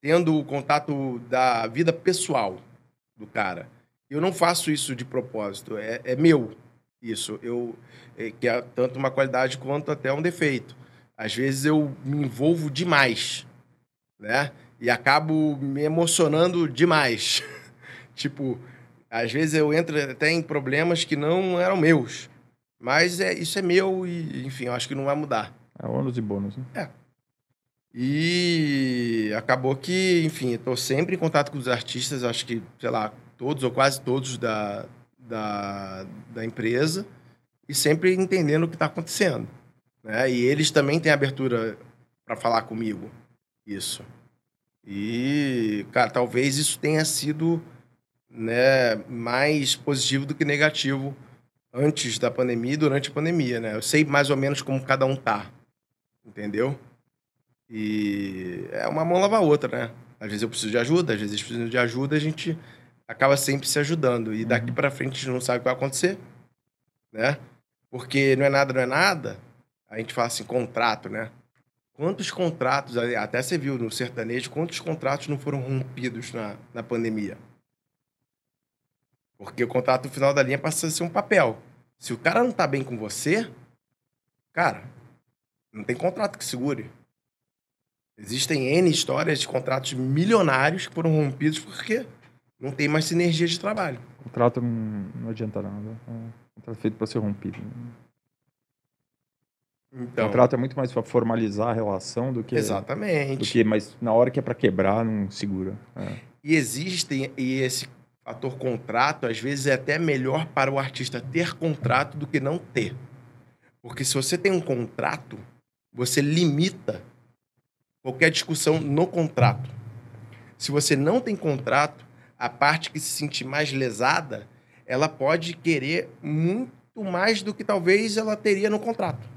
tendo o contato da vida pessoal do cara. Eu não faço isso de propósito, é, é meu isso. Eu é, que é tanto uma qualidade quanto até um defeito. Às vezes eu me envolvo demais, né? E acabo me emocionando demais. tipo, às vezes eu entro até em problemas que não eram meus. Mas é, isso é meu e, enfim, eu acho que não vai mudar. É ônus e bônus, né? É. E acabou que, enfim, estou sempre em contato com os artistas, acho que, sei lá, todos ou quase todos da, da, da empresa, e sempre entendendo o que está acontecendo. Né? E eles também têm abertura para falar comigo, isso. E, cara, talvez isso tenha sido né, mais positivo do que negativo antes da pandemia e durante a pandemia, né? Eu sei mais ou menos como cada um tá, entendeu? E é uma mão lava a outra, né? Às vezes eu preciso de ajuda, às vezes eles precisam de ajuda, a gente acaba sempre se ajudando. E daqui uhum. para frente a gente não sabe o que vai acontecer, né? Porque não é nada, não é nada. A gente fala assim, contrato, né? Quantos contratos, até você viu no sertanejo, quantos contratos não foram rompidos na, na pandemia? Porque o contrato final da linha passa a ser um papel. Se o cara não tá bem com você, cara, não tem contrato que segure. Existem N histórias de contratos milionários que foram rompidos porque não tem mais sinergia de trabalho. O contrato não, adianta nada. É um contrato feito para ser rompido. Então, o contrato é muito mais para formalizar a relação do que. Exatamente. Do que, mas na hora que é para quebrar, não segura. É. E existem, e esse fator contrato, às vezes é até melhor para o artista ter contrato do que não ter. Porque se você tem um contrato, você limita qualquer discussão no contrato. Se você não tem contrato, a parte que se sentir mais lesada, ela pode querer muito mais do que talvez ela teria no contrato.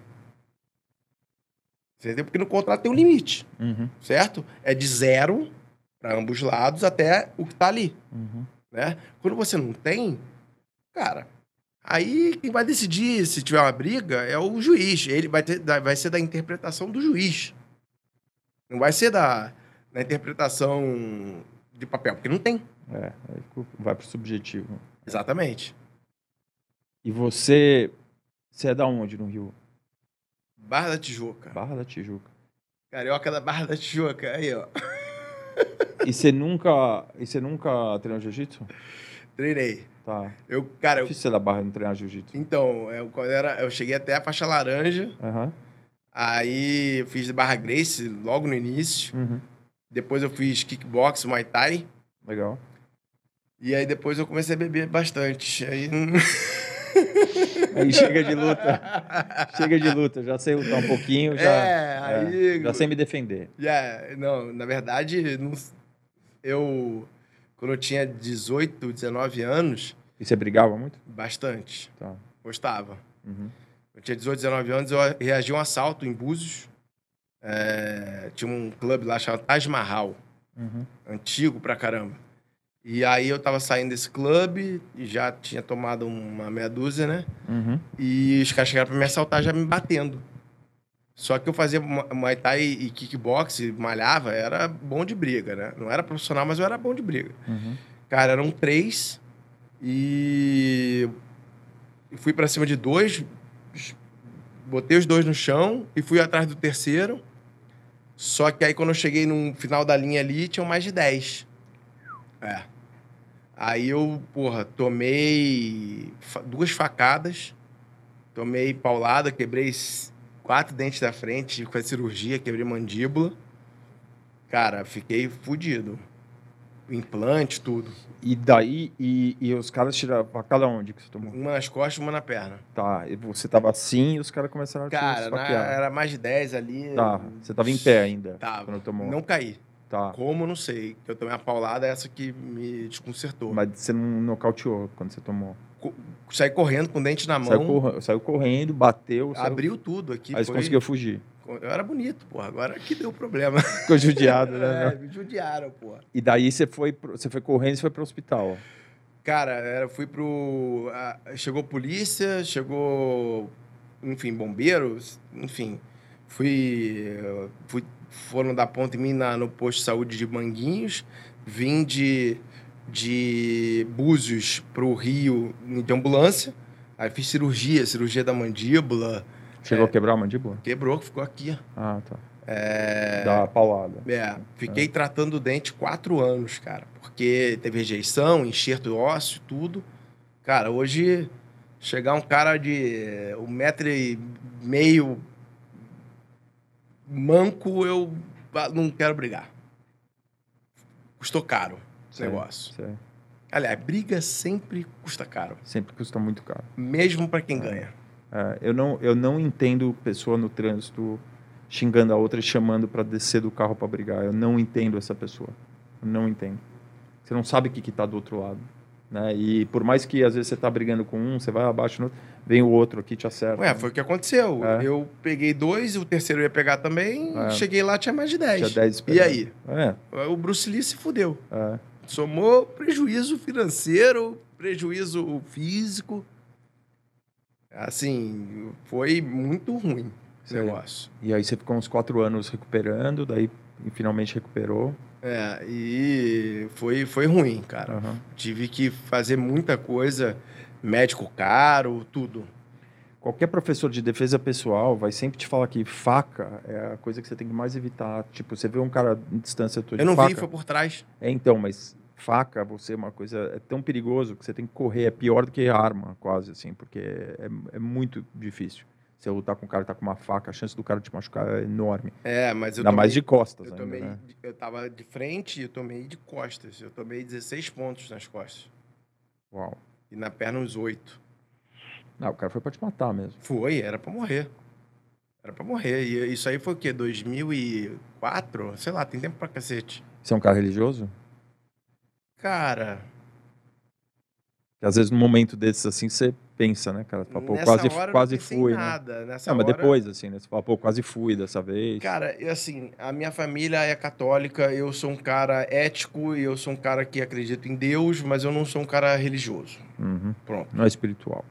Entendeu? Porque no contrato tem um limite, uhum. certo? É de zero para ambos os lados até o que está ali. Uhum. Né? Quando você não tem, cara, aí quem vai decidir se tiver uma briga é o juiz. Ele vai, ter, vai ser da interpretação do juiz. Não vai ser da, da interpretação de papel, porque não tem. É, vai pro subjetivo. Exatamente. E você. Você é da onde no Rio? Barra da Tijuca. Barra da Tijuca. Carioca da Barra da Tijuca. Aí, ó. E você nunca. E você nunca treinou jiu-jitsu? Treinei. Tá. Eu, cara, difícil eu... da barra não treinar jiu-jitsu. Então, eu, quando era, eu cheguei até a faixa laranja. Uhum. Aí eu fiz barra Grace logo no início. Uhum. Depois eu fiz kickbox, Muay Thai. Legal. E aí depois eu comecei a beber bastante. Aí. aí chega de luta. Chega de luta. Já sei lutar um pouquinho. Já, é, aí. É, já sei me defender. Yeah, não, na verdade, não, eu. Quando eu tinha 18, 19 anos. E você brigava muito? Bastante. Tá. Gostava. Uhum. Eu tinha 18, 19 anos, eu reagi a um assalto em Búzios. É, tinha um clube lá chamado Taj Mahal. Uhum. Antigo pra caramba. E aí eu tava saindo desse clube e já tinha tomado uma meia dúzia, né? Uhum. E os caras chegaram pra me assaltar já me batendo. Só que eu fazia Muay Thai e kickbox, malhava, era bom de briga, né? Não era profissional, mas eu era bom de briga. Uhum. Cara, eram três e fui para cima de dois, botei os dois no chão e fui atrás do terceiro. Só que aí quando eu cheguei no final da linha ali, tinham mais de dez. É. Aí eu, porra, tomei duas facadas, tomei paulada, quebrei quatro dentes da frente, com a cirurgia, quebrei mandíbula. Cara, fiquei fudido. Implante, tudo. E daí, e, e os caras tiraram facada onde que você tomou? Uma nas costas uma na perna. Tá, e você tava assim e os caras começaram a te Cara, na, era mais de 10 ali. Tá, você tava em pé ainda. Tava. Quando tomou. Não caí. Tá. Como, não sei. Eu tomei uma paulada, essa que me desconcertou. Mas você não nocauteou quando você tomou. Saí correndo com o dente na mão, Saiu, corra- saiu correndo, bateu, saiu- abriu tudo aqui. aí você foi- conseguiu fugir. Eu era bonito, porra. Agora que deu problema. Ficou judiado, né? É, me judiaram, porra. E daí você foi, você foi correndo e foi pro hospital. Cara, era, fui pro. a- chegou polícia, chegou. Enfim, bombeiros, enfim. Fui. fui foram dar ponta em mim na- no posto de saúde de Manguinhos. Vim de, de Búzios pro Rio de ambulância. Aí fiz cirurgia, cirurgia da mandíbula. Chegou a quebrar a mandíbula? Quebrou, ficou aqui. Ah, tá. É, Dá uma paulada. é, fiquei tratando o dente quatro anos, cara. Porque teve rejeição, enxerto ósseo, tudo. Cara, hoje, chegar um cara de um metro e meio manco, eu ah, não quero brigar. Custou caro Sei, negócio. sei. Aliás, briga sempre custa caro. Sempre custa muito caro. Mesmo pra quem ganha. É, eu, não, eu não entendo pessoa no trânsito xingando a outra e chamando para descer do carro para brigar. Eu não entendo essa pessoa. Eu não entendo. Você não sabe o que está do outro lado. Né? E por mais que às vezes você está brigando com um, você vai abaixo, no outro, vem o outro aqui te acerta. Ué, foi o que aconteceu. É. Eu peguei dois, o terceiro ia pegar também. É. Cheguei lá, tinha mais de dez. Tinha 10 E aí? É, O Bruce Lee se fudeu. é. Somou prejuízo financeiro, prejuízo físico. Assim, foi muito ruim esse negócio. E aí você ficou uns quatro anos recuperando, daí finalmente recuperou. É, e foi, foi ruim, cara. Aham. Tive que fazer muita coisa, médico caro, tudo. Qualquer professor de defesa pessoal vai sempre te falar que faca é a coisa que você tem que mais evitar. Tipo, você vê um cara em distância tua de Eu não faca, vi, foi por trás. É, então, mas faca, você é uma coisa é tão perigoso que você tem que correr, é pior do que arma, quase assim, porque é, é muito difícil. Você lutar com um cara que tá com uma faca, a chance do cara te machucar é enorme. É, mas eu Ainda mais de tomei- costas Eu ainda, tomei, né? eu tava de frente e eu tomei de costas. Eu tomei 16 pontos nas costas. Uau. E na perna uns 8. Não, o cara foi pra te matar mesmo. Foi, era pra morrer. Era pra morrer. E isso aí foi o quê? 2004? Sei lá, tem tempo pra cacete. Você é um cara religioso? Cara, Que às vezes num momento desses assim você pensa, né, cara? Você fala, pô, quase, quase fui, né? nada. Nessa Não, mas hora- depois, assim, né? Você fala, pô, quase fui dessa vez. Cara, assim, a minha família é católica, eu sou um cara ético e eu sou um cara que acredita em Deus, mas eu não sou um cara religioso. Uhum. Pronto. Não é espiritual.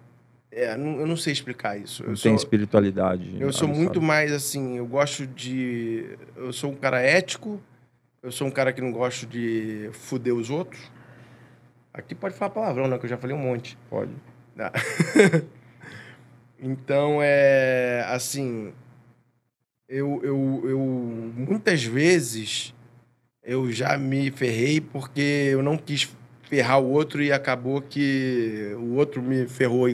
É, não- eu não sei explicar isso. Não Eu tem sou, espiritualidade. eu sou muito mais assim, eu gosto de. Eu sou um cara ético, eu sou um cara que não gosto de fuder os outros. Aqui pode falar palavrão, né? Que eu já falei um monte. Pode. Então, é. Assim. Eu, eu, eu. Muitas vezes. Eu já me ferrei porque eu não quis ferrar o outro e acabou que o outro me ferrou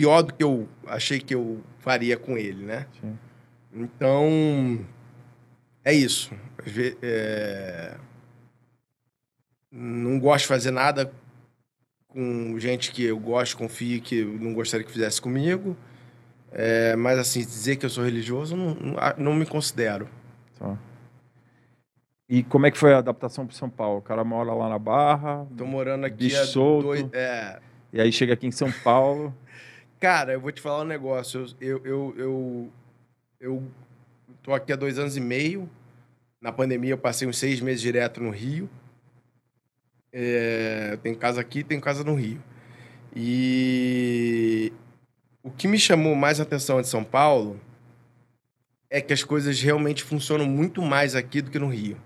pior do que eu achei que eu faria com ele, né? Sim. Então. É isso. É, Não gosto de fazer nada com gente que eu gosto, confio, que não gostaria que fizesse comigo. É, mas, assim, dizer que eu sou religioso, não, não, me considero. Tá. E como é que foi a adaptação para São Paulo? O cara mora lá na Barra, Tô morando aqui Bicho há solto. dois... É, e aí chega aqui em São Paulo. Cara, eu vou te falar um negócio. Eu, eu, eu, eu tô aqui há dois anos e meio. Na pandemia, eu passei uns seis meses direto no Rio. É, tenho casa aqui, tenho casa no Rio. E o que me chamou mais atenção de São Paulo é que as coisas realmente funcionam muito mais aqui do que no Rio.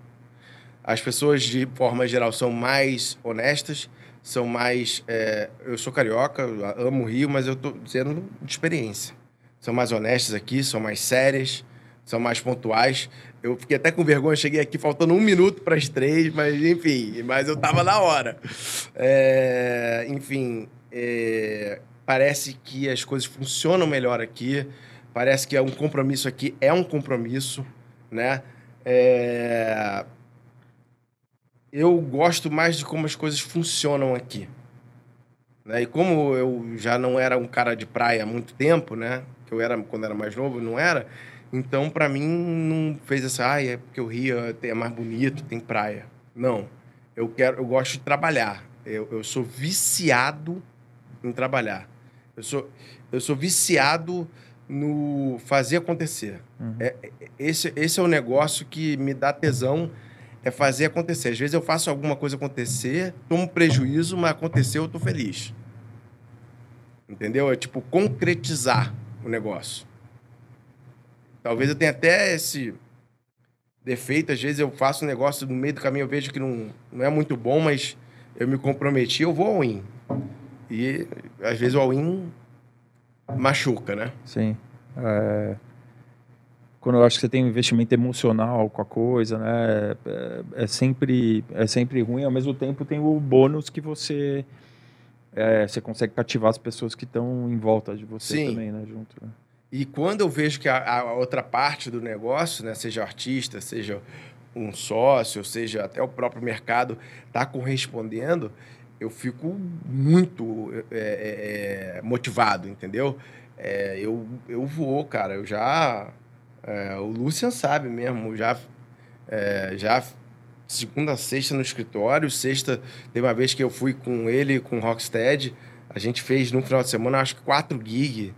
As pessoas, de forma geral, são mais honestas, são mais. é, eu sou carioca, eu amo o Rio, mas eu tô dizendo de experiência. São mais honestas aqui, são mais sérias, são mais pontuais. Eu fiquei até com vergonha, cheguei aqui faltando um minuto para as três, mas enfim, mas eu tava na hora. É, enfim, é, parece que as coisas funcionam melhor aqui, parece que é um compromisso aqui, é um compromisso, né? É, eu gosto mais de como as coisas funcionam aqui. Né? E como eu já não era um cara de praia há muito tempo, né? Que eu era quando era mais novo, não era. Então, para mim, não fez essa, ah, é porque o Rio é mais bonito, tem praia. Não. Eu quero, eu gosto de trabalhar. Eu, eu sou viciado em trabalhar. Eu sou, eu sou viciado no fazer acontecer. Uhum. É, esse, esse é o negócio que me dá tesão, é fazer acontecer. Às vezes eu faço alguma coisa acontecer, tomo prejuízo, mas aconteceu, eu tô feliz. Entendeu? É tipo concretizar o negócio. Talvez eu tenha até esse defeito. Às vezes eu faço um negócio no meio do caminho, eu vejo que não, não é muito bom, mas eu me comprometi, eu vou ao in. E às vezes o all-in machuca, né? Sim. É... Quando eu acho que você tem um investimento emocional com a coisa, né? É, é sempre, é sempre ruim. Ao mesmo tempo, tem o bônus que você, é, você consegue cativar as pessoas que estão em volta de você Sim. também, né? Junto. Né? E quando eu vejo que a, a, outra parte do negócio, né, seja artista, seja um sócio, seja até o próprio mercado, está correspondendo, eu fico muito é, é, é, motivado, entendeu? É, eu, eu vou, cara, eu já. É, o Lucian sabe mesmo, já. É, já segunda, sexta no escritório, sexta, teve uma vez que eu fui com ele, com o Rockstead, a gente fez no final de semana, acho que quatro gigs.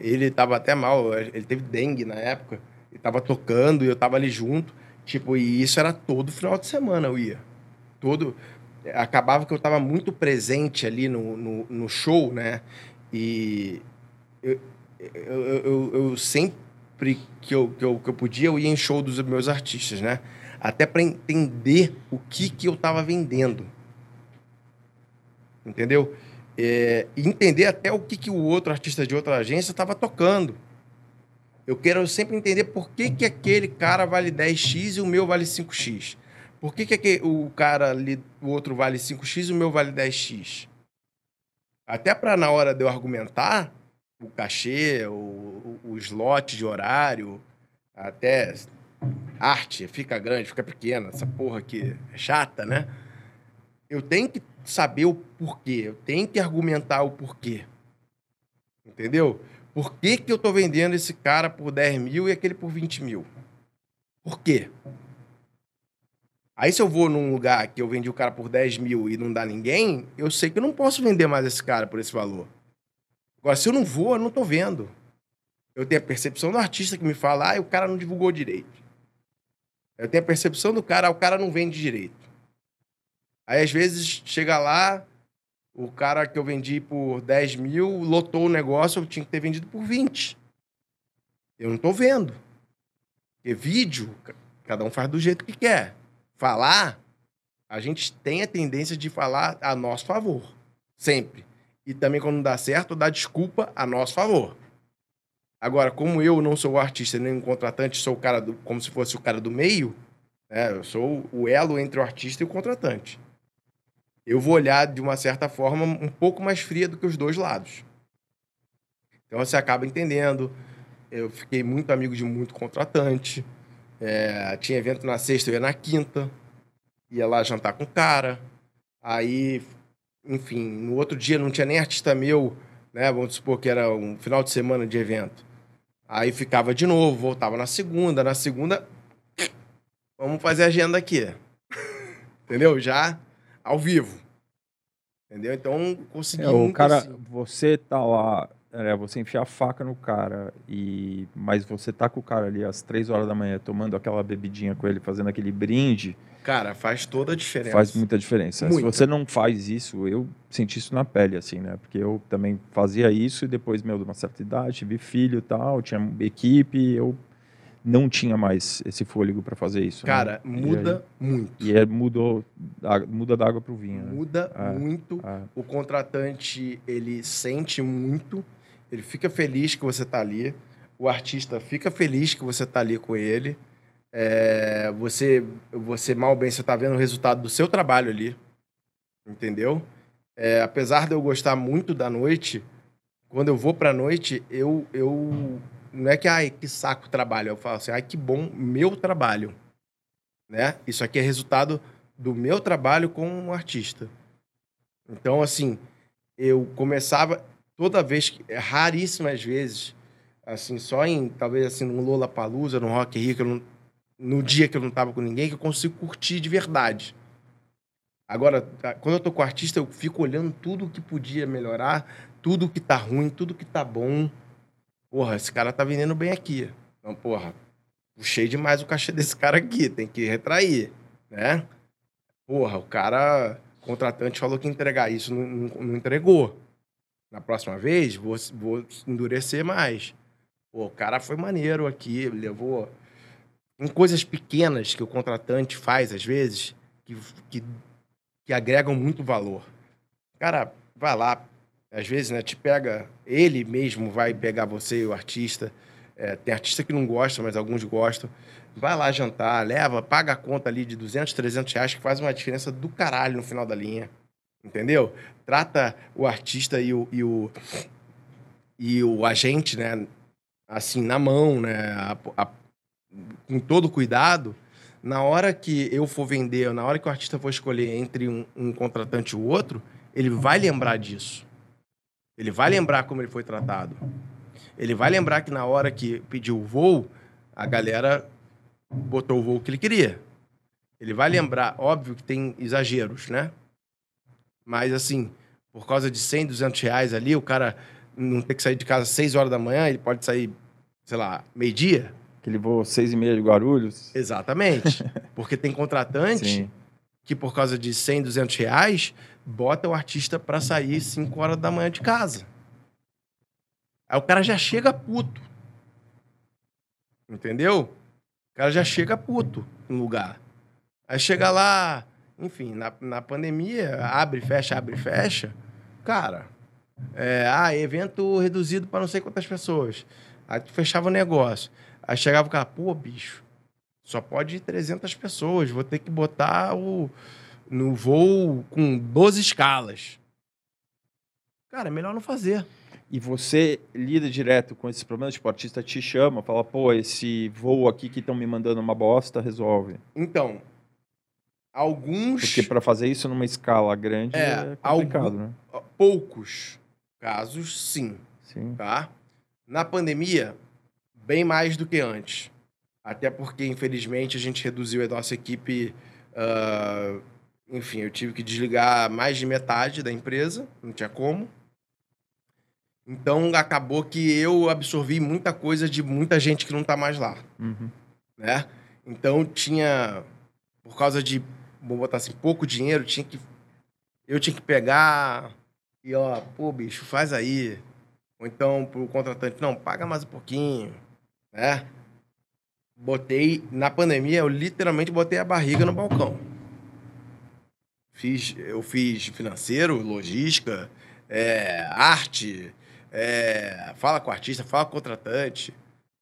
ele tava até mal, ele teve dengue na época, ele tava tocando e eu tava ali junto, tipo, e isso era todo final de semana eu ia. Todo acabava que eu estava muito presente ali no, no, no, show, né? E eu, eu, eu, eu sempre que eu, que, eu, que eu podia, eu ia em show dos meus artistas, né? Até para entender o que, que eu estava vendendo. Entendeu? É, entender até o que, que o outro artista de outra agência estava tocando. Eu quero sempre entender por que, que aquele cara vale 10x e o meu vale 5x. Por que, que, que o cara ali, o outro vale 5x e o meu vale 10x? Até para na hora de eu argumentar o cachê, o, o slot de horário, até arte, fica grande, fica pequena, essa porra aqui é chata, né? Eu tenho que saber o porquê, eu tenho que argumentar o porquê. Entendeu? Por que, que eu tô vendendo esse cara por 10 mil e aquele por 20 mil? Por quê? Aí se eu vou num lugar que eu vendi o cara por 10 mil e não dá ninguém, eu sei que eu não posso vender mais esse cara por esse valor. Agora, se eu não vou, eu não tô vendo. Eu tenho a percepção do artista que me fala, ah, o cara não divulgou direito. Eu tenho a percepção do cara, ah, o cara não vende direito. Aí, às vezes, chega lá, o cara que eu vendi por 10 mil lotou o negócio, eu tinha que ter vendido por 20. Eu não tô vendo. Porque vídeo, cada um faz do jeito que quer falar, a gente tem a tendência de falar a nosso favor. Sempre. E também, quando não dá certo, dá desculpa a nosso favor. Agora, como eu não sou o artista nem o contratante, sou o cara do, como se fosse o cara do meio, né? eu sou o elo entre o artista e o contratante. Eu vou olhar de uma certa forma um pouco mais fria do que os dois lados. Então você acaba entendendo. Eu fiquei muito amigo de muito contratante. É, tinha evento na sexta, eu ia na quinta. Ia lá jantar com o cara. Aí, enfim, no outro dia não tinha nem artista meu, né? Vamos supor que era um final de semana de evento. Aí ficava de novo, voltava na segunda. Na segunda, vamos fazer agenda aqui. Entendeu? Já ao vivo. Entendeu? Então, consegui. É, o cara, assim. você tá lá é, você enfiar a faca no cara e mas você tá com o cara ali às três horas da manhã tomando aquela bebidinha com ele, fazendo aquele brinde. Cara, faz toda a diferença. Faz muita diferença. Muita. Se você não faz isso, eu senti isso na pele, assim, né? Porque eu também fazia isso e depois, meu, de uma certa idade, tive filho e tal, tinha equipe, eu não tinha mais esse fôlego para fazer isso. Né? Cara, né? muda aí, muito. E é, mudou, muda da água para o vinho. Né? Muda né? muito. É. O contratante, ele sente muito ele fica feliz que você está ali, o artista fica feliz que você está ali com ele. É, você, você mal bem, você está vendo o resultado do seu trabalho ali, entendeu? É, apesar de eu gostar muito da noite, quando eu vou para a noite, eu, eu não é que ai que saco trabalho, eu falo assim, ai que bom meu trabalho, né? Isso aqui é resultado do meu trabalho com um artista. Então assim, eu começava, toda vez, é raríssimas vezes, assim, só em, talvez assim, no Lola Palusa, no Rock Rio, que eu não, no dia que eu não tava com ninguém, que eu consigo curtir de verdade. Agora, quando eu tô com o artista, eu fico olhando tudo que podia melhorar, tudo que tá ruim, tudo que tá bom. Porra, esse cara tá vendendo bem aqui. Então, porra, puxei demais o cachê desse cara aqui, tem que retrair, né? Porra, o cara, contratante, falou que ia entregar isso, não, não, não entregou. Na próxima vez, vou, vou endurecer mais. Pô, o cara foi maneiro aqui, levou. Em coisas pequenas que o contratante faz, às vezes, que, que, que agregam muito valor. Cara, vai lá, às vezes, né, te pega, ele mesmo vai pegar você, o artista. É, tem artista que não gosta, mas alguns gostam. Vai lá jantar, leva, paga a conta ali de 200, 300 reais, que faz uma diferença do caralho no final da linha. Entendeu? Trata o artista e o, e o, e o agente, né? Assim, na mão, né? A, a, com todo cuidado. Na hora que eu for vender, na hora que o artista for escolher entre um, um contratante e o outro, ele vai lembrar disso. Ele vai lembrar como ele foi tratado. Ele vai lembrar que na hora que pediu o voo, a galera botou o voo que ele queria. Ele vai lembrar, óbvio que tem exageros, né? Mas, assim, por causa de 100, 200 reais ali, o cara não tem que sair de casa às 6 horas da manhã, ele pode sair, sei lá, meio-dia. Aquele voo 6 e meia de Guarulhos. Exatamente. Porque tem contratante Sim. que, por causa de 100, 200 reais, bota o artista para sair 5 horas da manhã de casa. Aí o cara já chega puto. Entendeu? O cara já chega puto no lugar. Aí chega lá, enfim, na, na pandemia, abre, fecha, abre, fecha. Cara, é, ah, evento reduzido para não sei quantas pessoas. Aí tu fechava o negócio. Aí chegava o cara, pô, bicho, só pode ir 300 pessoas, vou ter que botar o no voo com 12 escalas. Cara, é melhor não fazer. E você lida direto com esses problemas? Tipo, o artista te chama, fala, pô, esse voo aqui que estão me mandando uma bosta, resolve. Então, Alguns. Porque para fazer isso numa escala grande é, é complicado, algum... né? Poucos casos, sim. Sim. Tá? Na pandemia, bem mais do que antes. Até porque, infelizmente, a gente reduziu a nossa equipe. Uh, enfim, eu tive que desligar mais de metade da empresa, não tinha como. Então, acabou que eu absorvi muita coisa de muita gente que não está mais lá. Uhum. Né? Então, tinha, por causa de vamos botar assim, pouco dinheiro, tinha que. Eu tinha que pegar e, ó, pô, bicho, faz aí. Ou então pro contratante, não, paga mais um pouquinho, né? Botei, na pandemia, eu literalmente botei a barriga no balcão. Fiz, eu fiz financeiro, logística, é, arte, é, fala com o artista, fala com o contratante.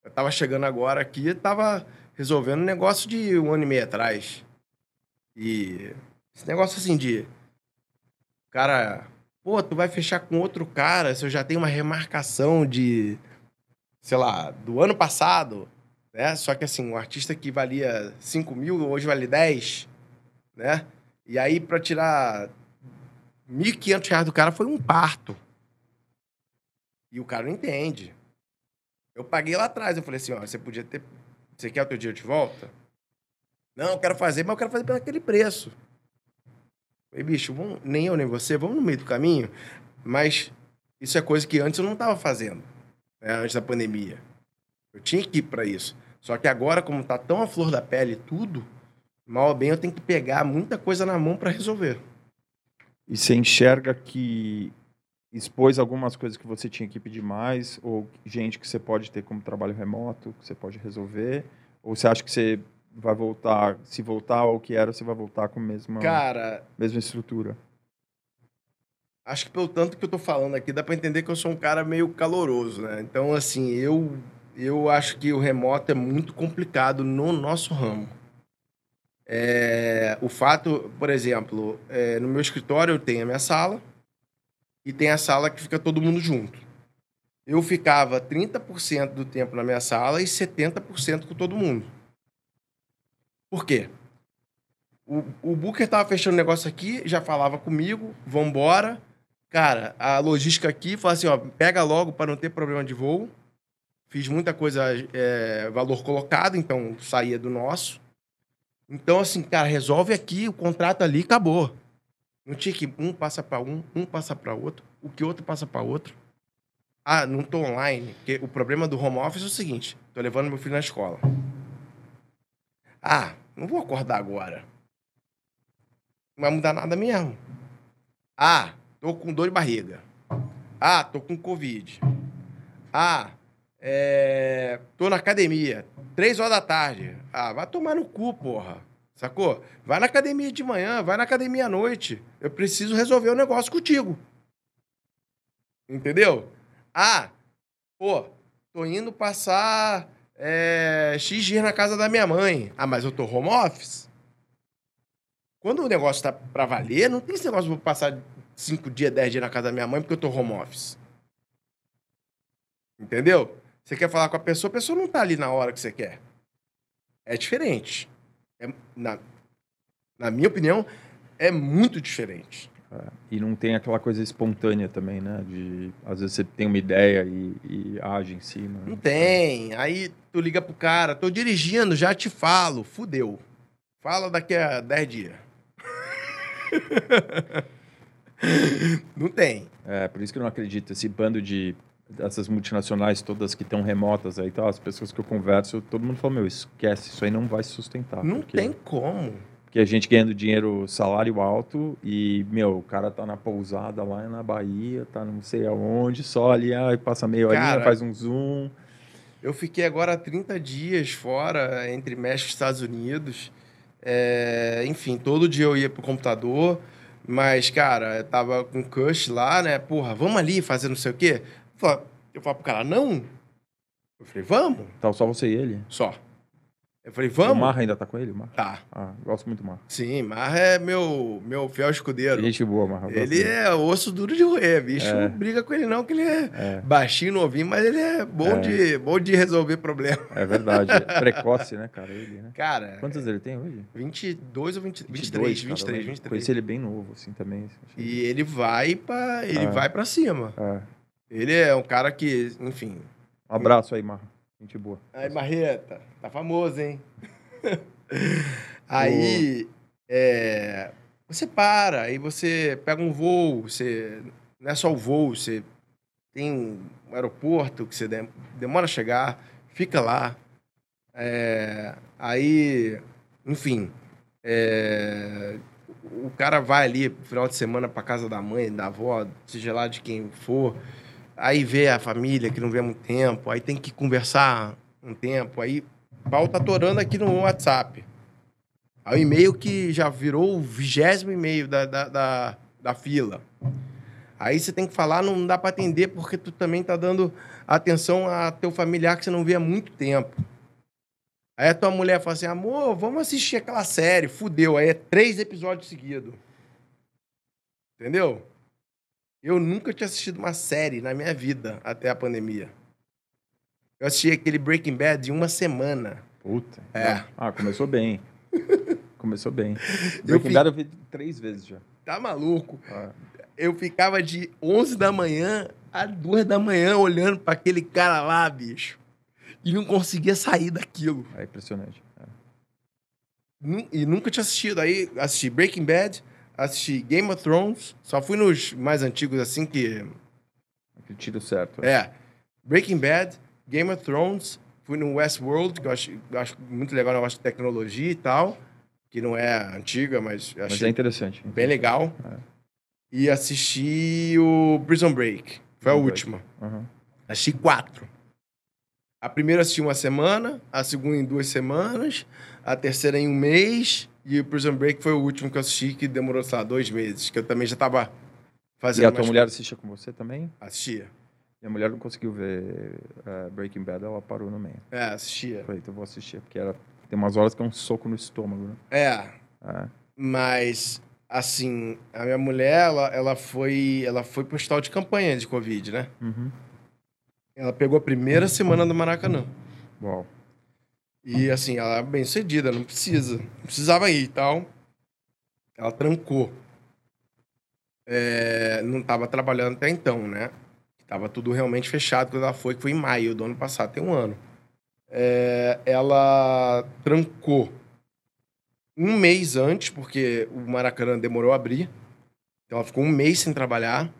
Eu tava chegando agora aqui, tava resolvendo um negócio de um ano e meio atrás. E esse negócio assim de. Cara, pô, tu vai fechar com outro cara se eu já tenho uma remarcação de. Sei lá, do ano passado, né? Só que assim, um artista que valia 5 mil, hoje vale 10, né? E aí, pra tirar 1.500 reais do cara foi um parto. E o cara não entende. Eu paguei lá atrás, eu falei assim, ó, você podia ter... Você quer o teu dinheiro de volta? Não, eu quero fazer, mas eu quero fazer pelo aquele preço. Falei, bicho, vamos, nem eu nem você, vamos no meio do caminho. Mas isso é coisa que antes eu não estava fazendo, né, antes da pandemia. Eu tinha que ir para isso. Só que agora, como está tão a flor da pele tudo, mal ou bem eu tenho que pegar muita coisa na mão para resolver. E você enxerga que expôs algumas coisas que você tinha que pedir mais, ou gente que você pode ter como trabalho remoto, que você pode resolver? Ou você acha que você vai voltar, se voltar ao que era, você vai voltar com a mesma, Cara, mesma estrutura? Acho que pelo tanto que eu tô falando aqui, dá para entender que eu sou um cara meio caloroso, né? Então, assim, eu, eu acho que o remoto é muito complicado no nosso ramo. É, o fato, por exemplo, é, no meu escritório eu tenho a minha sala e tem a sala que fica todo mundo junto. Eu ficava 30% do tempo na minha sala e 70% com todo mundo. Por quê? O, o Booker tava fechando negócio aqui, já falava comigo, vambora. Cara, a logística aqui fala assim, ó, pega logo para não ter problema de voo. Fiz muita coisa, é, valor colocado, então saía do nosso. Então, assim, cara, resolve aqui, o contrato ali, acabou. Não tinha que um passa para um, um passa para outro, o que outro passa para outro. Ah, não tô online. Porque o problema do home office é o seguinte: tô levando meu filho na escola. Ah, não vou acordar agora. Não vai mudar nada mesmo. Ah, tô com dor de barriga. Ah, tô com Covid. Ah, é... tô na academia. Três horas da tarde. Ah, vai tomar no cu, porra. Sacou? Vai na academia de manhã, vai na academia à noite. Eu preciso resolver o um negócio contigo. Entendeu? Ah, pô, tô indo passar é, X dias na casa da minha mãe. Ah, mas eu tô home office? Quando o negócio tá pra valer, não tem esse negócio de vou passar 5 dias, 10 dias na casa da minha mãe porque eu tô home office. Entendeu? Você quer falar com a pessoa, a pessoa não tá ali na hora que você quer. É diferente. É, na, na minha opinião, é muito diferente. E não tem aquela coisa espontânea também, né? De às vezes você tem uma ideia e, e age em cima. Não tem. Aí tu liga pro cara, tô dirigindo, já te falo, fudeu. Fala daqui a 10 dias. não tem. É, por isso que eu não acredito. Esse bando de essas multinacionais todas que estão remotas aí, tá? as pessoas que eu converso, todo mundo fala, meu, esquece, isso aí não vai se sustentar. Não porque, tem como. Porque a gente ganhando dinheiro, salário alto, e, meu, o cara tá na pousada lá na Bahia, tá não sei aonde, só ali, aí passa meia horinha, faz um zoom. Eu fiquei agora 30 dias fora, entre México e Estados Unidos. É, enfim, todo dia eu ia pro computador, mas, cara, eu tava com cush lá, né? Porra, vamos ali fazer não sei o quê. Eu falo pro cara, não. Eu falei, vamos. Então só você e ele? Só. Eu falei, vamos. O Marra ainda tá com ele? Marra? Tá. Ah, gosto muito do Marra. Sim, Marra é meu, meu fiel escudeiro. Gente boa, Marra. Ele é osso duro de roer, bicho. É. Não briga com ele não, que ele é, é. baixinho, novinho, mas ele é bom, é. De, bom de resolver problema. É verdade. Precoce, né, cara? Ele, né? Cara... Quantos ele tem hoje? 22 ou 20, 23, 22, 23, 23. Conheci ele bem novo, assim, também. E ele vai pra, ele é. vai pra cima. É. Ele é um cara que, enfim... Um abraço aí, Marra. Gente boa. Aí, Marreta, tá famoso, hein? aí, é, você para, aí você pega um voo, você não é só o voo, você tem um aeroporto que você demora a chegar, fica lá. É, aí, enfim, é, o cara vai ali no final de semana para casa da mãe, da avó, seja lá de quem for, aí vê a família que não vê há muito tempo, aí tem que conversar um tempo, aí pau tá atorando aqui no WhatsApp. Aí o e-mail que já virou o vigésimo e-mail da, da, da, da, fila. Aí você tem que falar, não dá para atender porque tu também tá dando atenção a teu familiar que você não vê há muito tempo. Aí a tua mulher fala assim, amor, vamos assistir aquela série. Fudeu, aí é três episódios seguidos. Entendeu? Eu nunca tinha assistido uma série na minha vida até a pandemia. Eu assisti aquele Breaking Bad em uma semana. Puta. É. Ah, começou bem. começou bem. Breaking Bad eu vi três vezes já. Tá maluco? Ah. Eu ficava de 11 da manhã a 2 da manhã olhando para aquele cara lá, bicho. E não conseguia sair daquilo. É impressionante. É. E nunca tinha assistido. Aí assisti Breaking Bad, assisti Game of Thrones. Só fui nos mais antigos assim que. Que tiro certo. É. Breaking Bad, Game of Thrones, fui no Westworld, que eu acho, eu acho muito legal, eu acho de tecnologia e tal, que não é antiga, mas Mas é interessante. Bem legal. É. E assisti o Prison Break, foi a última. Uhum. Assisti quatro. A primeira assisti uma semana, a segunda em duas semanas, a terceira em um mês, e o Prison Break foi o último que eu assisti, que demorou, sei lá, dois meses, que eu também já estava fazendo. E a tua mulher assistia com você também? Assistia. Minha mulher não conseguiu ver uh, Breaking Bad, ela parou no meio. É, assistia. Falei, então vou assistir, porque era, tem umas horas que é um soco no estômago, né? É. é. Mas, assim, a minha mulher, ela, ela, foi, ela foi pro hospital de campanha de Covid, né? Uhum. Ela pegou a primeira semana do Maracanã. Uau. E, assim, ela é bem cedida, não precisa. Não precisava ir e tal. Ela trancou. É, não estava trabalhando até então, né? Tava tudo realmente fechado quando ela foi, que foi em maio do ano passado, tem um ano. É, ela trancou um mês antes, porque o Maracanã demorou a abrir. Então ela ficou um mês sem trabalhar.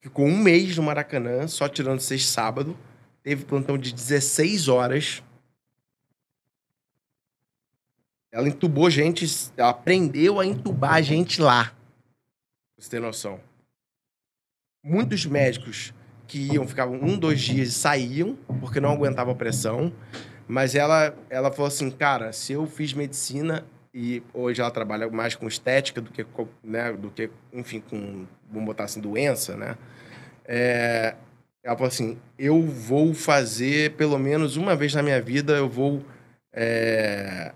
Ficou um mês no Maracanã, só tirando sexta sábado. Teve plantão de 16 horas. Ela entubou gente, ela aprendeu a entubar gente lá. Pra você ter noção. Muitos médicos que iam, ficavam um, dois dias e saíam, porque não aguentavam a pressão. Mas ela, ela falou assim, cara, se eu fiz medicina e hoje ela trabalha mais com estética do que, né, do que enfim, com, vamos botar assim, doença, né? É, ela falou assim, eu vou fazer, pelo menos uma vez na minha vida, eu vou é,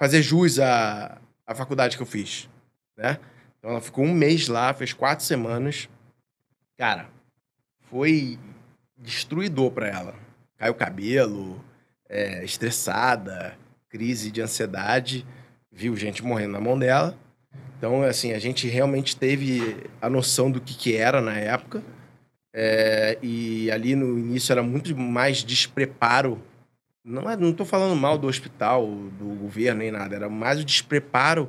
fazer jus à, à faculdade que eu fiz, né? Então ela ficou um mês lá, fez quatro semanas. Cara, foi destruidor para ela. Caiu o cabelo, é, estressada, crise de ansiedade, viu gente morrendo na mão dela. Então, assim, a gente realmente teve a noção do que, que era na época. É, e ali no início era muito mais despreparo. Não é, não estou falando mal do hospital, do governo, nem nada. Era mais o despreparo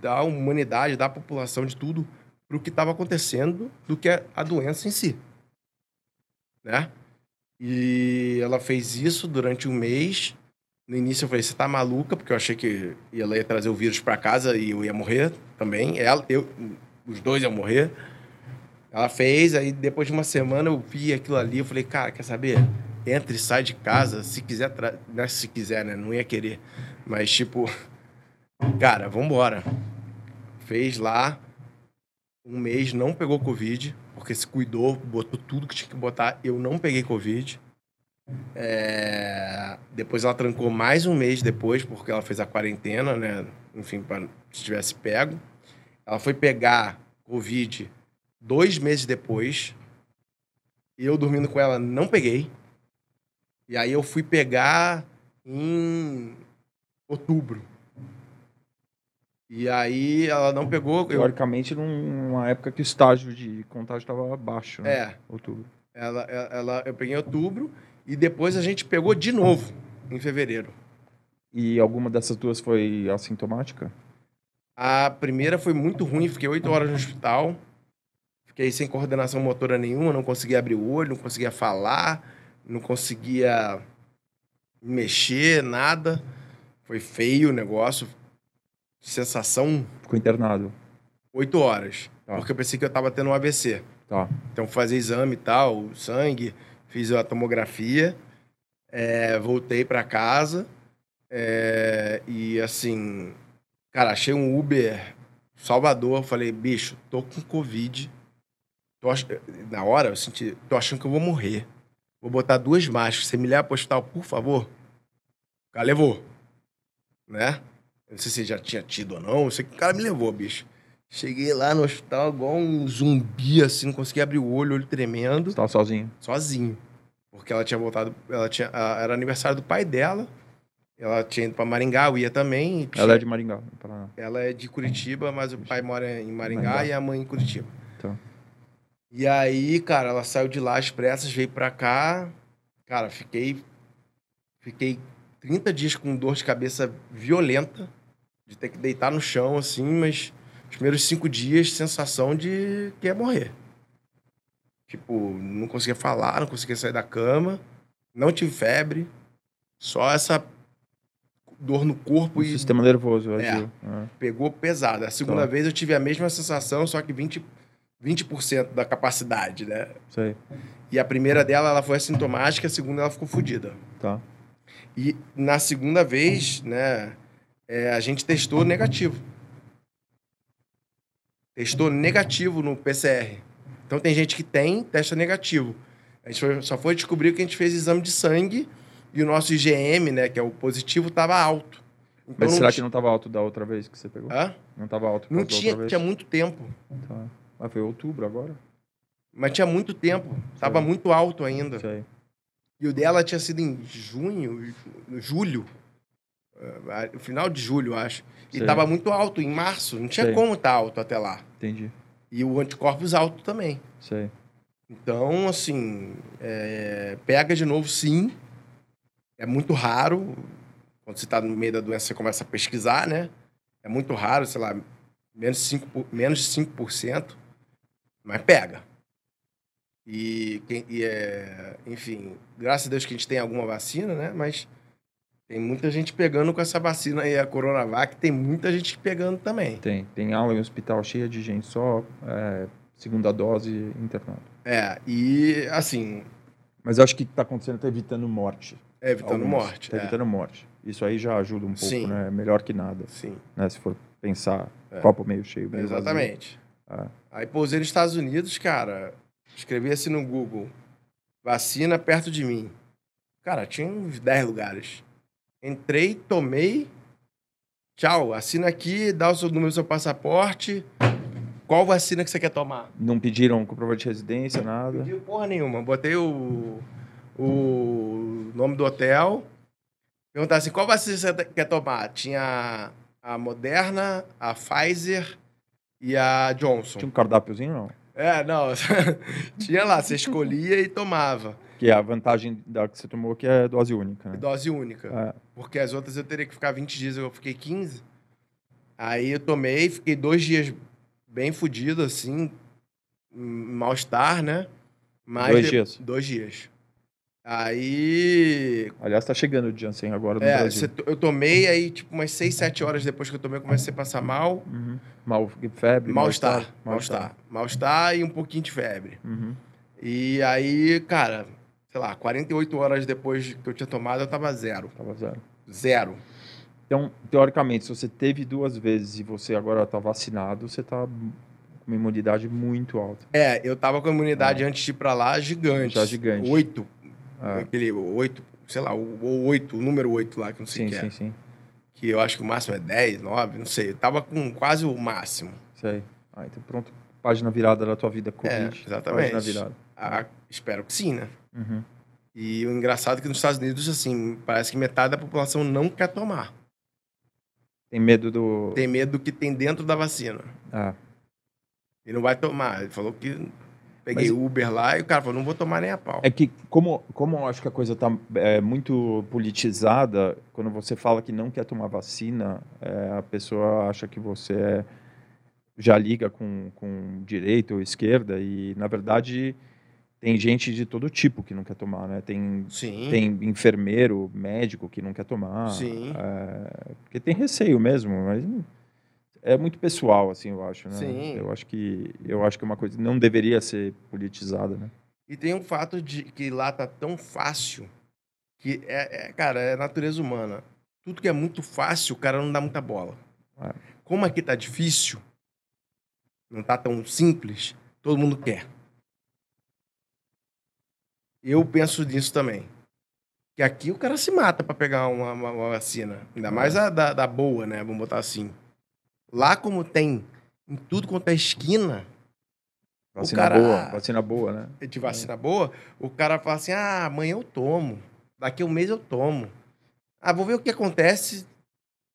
da humanidade, da população, de tudo, para o que estava acontecendo do que a doença em si. Né? E ela fez isso durante um mês. No início eu falei, você tá maluca? Porque eu achei que ela ia trazer o vírus para casa e eu ia morrer também. Ela, eu, os dois iam morrer. Ela fez, aí depois de uma semana eu vi aquilo ali, eu falei, cara, quer saber? Entra e sai de casa, se quiser, tra... não é se quiser, né? Não ia querer. Mas, tipo, cara, vambora. Fez lá, um mês, não pegou Covid, porque se cuidou, botou tudo que tinha que botar. Eu não peguei Covid. É... Depois ela trancou mais um mês depois, porque ela fez a quarentena, né? Enfim, pra... se tivesse pego. Ela foi pegar Covid dois meses depois. Eu dormindo com ela, não peguei. E aí eu fui pegar em outubro. E aí ela não pegou. Teoricamente, eu... numa época que o estágio de contágio estava baixo. Né? É. Outubro. Ela, ela, eu peguei em outubro e depois a gente pegou de novo em fevereiro. E alguma dessas duas foi assintomática? A primeira foi muito ruim, fiquei oito horas no hospital. Fiquei sem coordenação motora nenhuma, não conseguia abrir o olho, não conseguia falar, não conseguia mexer, nada. Foi feio o negócio sensação. Ficou internado. Oito horas. Tá. Porque eu pensei que eu tava tendo um AVC. Tá. Então, fazer exame e tal, sangue, fiz a tomografia, é, voltei para casa é, e assim, cara, achei um Uber Salvador, falei, bicho, tô com Covid. Tô ach... Na hora eu senti, tô achando que eu vou morrer. Vou botar duas máscaras. Você me leva pro hospital, por favor? O cara levou. Né? não sei se já tinha tido ou não. Eu sei que o cara me levou, bicho. Cheguei lá no hospital igual um zumbi, assim, não conseguia abrir o olho, olho tremendo. Você tava sozinho? Sozinho. Porque ela tinha voltado. Ela tinha, era aniversário do pai dela. Ela tinha ido pra Maringá, eu ia também. Tinha... Ela é de Maringá. Pra... Ela é de Curitiba, mas o pai mora em Maringá, Maringá. e a mãe em Curitiba. Então. E aí, cara, ela saiu de lá às pressas, veio pra cá. Cara, fiquei. Fiquei 30 dias com dor de cabeça violenta de ter que deitar no chão, assim, mas os primeiros cinco dias, sensação de que ia morrer. Tipo, não conseguia falar, não conseguia sair da cama, não tive febre, só essa dor no corpo o e. Sistema nervoso, é, é. Pegou pesado. A segunda tá. vez eu tive a mesma sensação, só que 20%, 20 da capacidade, né? Sei. E a primeira dela, ela foi assintomática, a segunda ela ficou fodida. Tá. E na segunda vez, né, é, a gente testou negativo. Testou negativo no PCR. Então tem gente que tem, testa negativo. A gente foi, só foi descobrir que a gente fez exame de sangue e o nosso IgM, né, que é o positivo, estava alto. Então, Mas será que não estava alto da outra vez que você pegou? Hã? Não estava alto Não tinha, tinha muito tempo. Tá. Mas foi outubro agora? Mas tinha muito tempo. Estava muito alto ainda. Sei. E o dela tinha sido em junho, julho. Uh, final de julho, acho. E estava muito alto em março. Não tinha Sei. como estar tá alto até lá. Entendi. E o anticorpos alto também. Sei. Então, assim, é, pega de novo, sim. É muito raro. Quando você está no meio da doença, você começa a pesquisar, né? É muito raro, sei lá, menos de 5%, menos de 5% mas pega. E, e é, enfim, graças a Deus que a gente tem alguma vacina, né? Mas tem muita gente pegando com essa vacina aí, a Coronavac, tem muita gente pegando também. Tem, tem aula em hospital cheia de gente só é, segunda dose internado. É, e assim, Mas eu acho que o que está acontecendo está evitando morte. é evitando Alguns. morte. Tá é. evitando morte. Isso aí já ajuda um pouco, Sim. né? Melhor que nada, Sim, né? Se for pensar É. copo meio cheio, meio vazio. É. Aí pousei nos Estados Unidos, cara, escrevi assim no Google, vacina perto de mim. Cara, tinha uns 10 lugares. Entrei, tomei, tchau, assina aqui, dá o seu número do seu passaporte, qual vacina que você quer tomar? Não pediram comprovante de residência, Não nada. pedi porra nenhuma, botei o, o nome do hotel, perguntar assim, qual vacina você quer tomar? Tinha a Moderna, a Pfizer e a Johnson. Tinha um cardápiozinho, não? É, não. Tinha lá, você escolhia e tomava. Que é a vantagem da que você tomou, que é dose única, né? Dose única. É. Porque as outras eu teria que ficar 20 dias, eu fiquei 15. Aí eu tomei, fiquei dois dias bem fudido, assim, mal-estar, né? Mas Dois de- dias? Dois dias. Aí. Aliás, tá chegando o Janssen agora no É, Brasil. cê- eu tomei, aí, tipo, umas 6, 7 horas depois que eu tomei, eu comecei a passar mal. Uhum. Mal, febre, Mal-estar. mal-estar. Mal-estar. E um pouquinho de febre. Uhum. E aí, cara, sei lá, 48 horas depois que eu tinha tomado, eu tava zero. Tava zero. Zero. Então, teoricamente, se você teve duas vezes e você agora tá vacinado, você tá com uma imunidade muito alta. É, eu tava com a imunidade antes de ir pra lá gigante. Ah. Já gigante. Oito. É. Aquele oito, sei lá, o oito, o número oito lá, que eu não sei o Sim, que sim, é. sim. Que eu acho que o máximo é 10, 9, não sei. Eu tava com quase o máximo. Sei. Ah, então pronto. Página virada da tua vida, Covid. É, exatamente. Página virada. Ah, espero que sim, né? Uhum. E o engraçado é que nos Estados Unidos, assim, parece que metade da população não quer tomar. Tem medo do... Tem medo do que tem dentro da vacina. Ah, E não vai tomar. Ele falou que peguei Mas- Uber lá e o cara falou, não vou tomar nem a pau. É que, como, como eu acho que a coisa está muito politizada, quando você fala que não quer tomar vacina, é, a pessoa acha que você é- já liga com, com direita ou esquerda, e, na verdade, tem gente de todo tipo que não quer tomar, né? Tem, Sim. tem enfermeiro, médico que não quer tomar. Sim. é, porque tem receio mesmo, mas é muito pessoal, assim, eu acho, né? Sim. Eu acho que, eu acho que é uma coisa que não deveria ser politizada, né? E tem um fato de que lá tá tão fácil que é, é, cara, é natureza humana. Tudo que é muito fácil, o cara não dá muita bola. É. Como aqui tá difícil, não tá tão simples, todo mundo quer. Eu penso nisso também. Que aqui o cara se mata pra pegar uma, uma- uma vacina. Ainda mais a da, da boa, né? Vamos botar assim. Lá como tem em tudo quanto é esquina, Vacina cara- boa, vacina boa, né? de vacina boa, o cara fala assim: ah, amanhã eu tomo. Daqui a um mês eu tomo. Ah, vou ver o que acontece.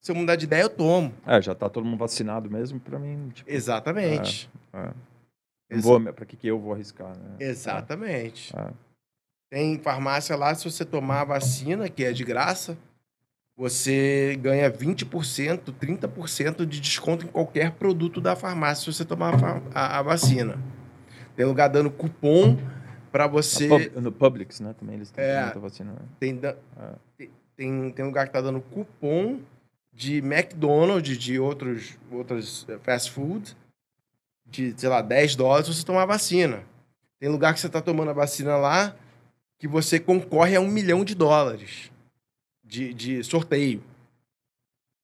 Se eu mudar de ideia, eu tomo. É, já tá todo mundo vacinado mesmo, pra mim, tipo, Exatamente. é. não Exa- vou, pra que, que eu vou arriscar, né? Exatamente. É. Tem farmácia lá, se você tomar a vacina, que é de graça, você ganha 20%, 30% de desconto em qualquer produto da farmácia se você tomar a, a- vacina. Tem lugar dando cupom para você. Pub- no Publix, né, também eles têm É. vacina. né? Tem, da- É. tem- tem, lugar que tá dando cupom de McDonald's, de outros, outros eh, fast food, de, sei lá, 10 dólares você tomar a vacina. Tem lugar que você tá tomando a vacina lá que você concorre a um milhão de dólares de, de sorteio.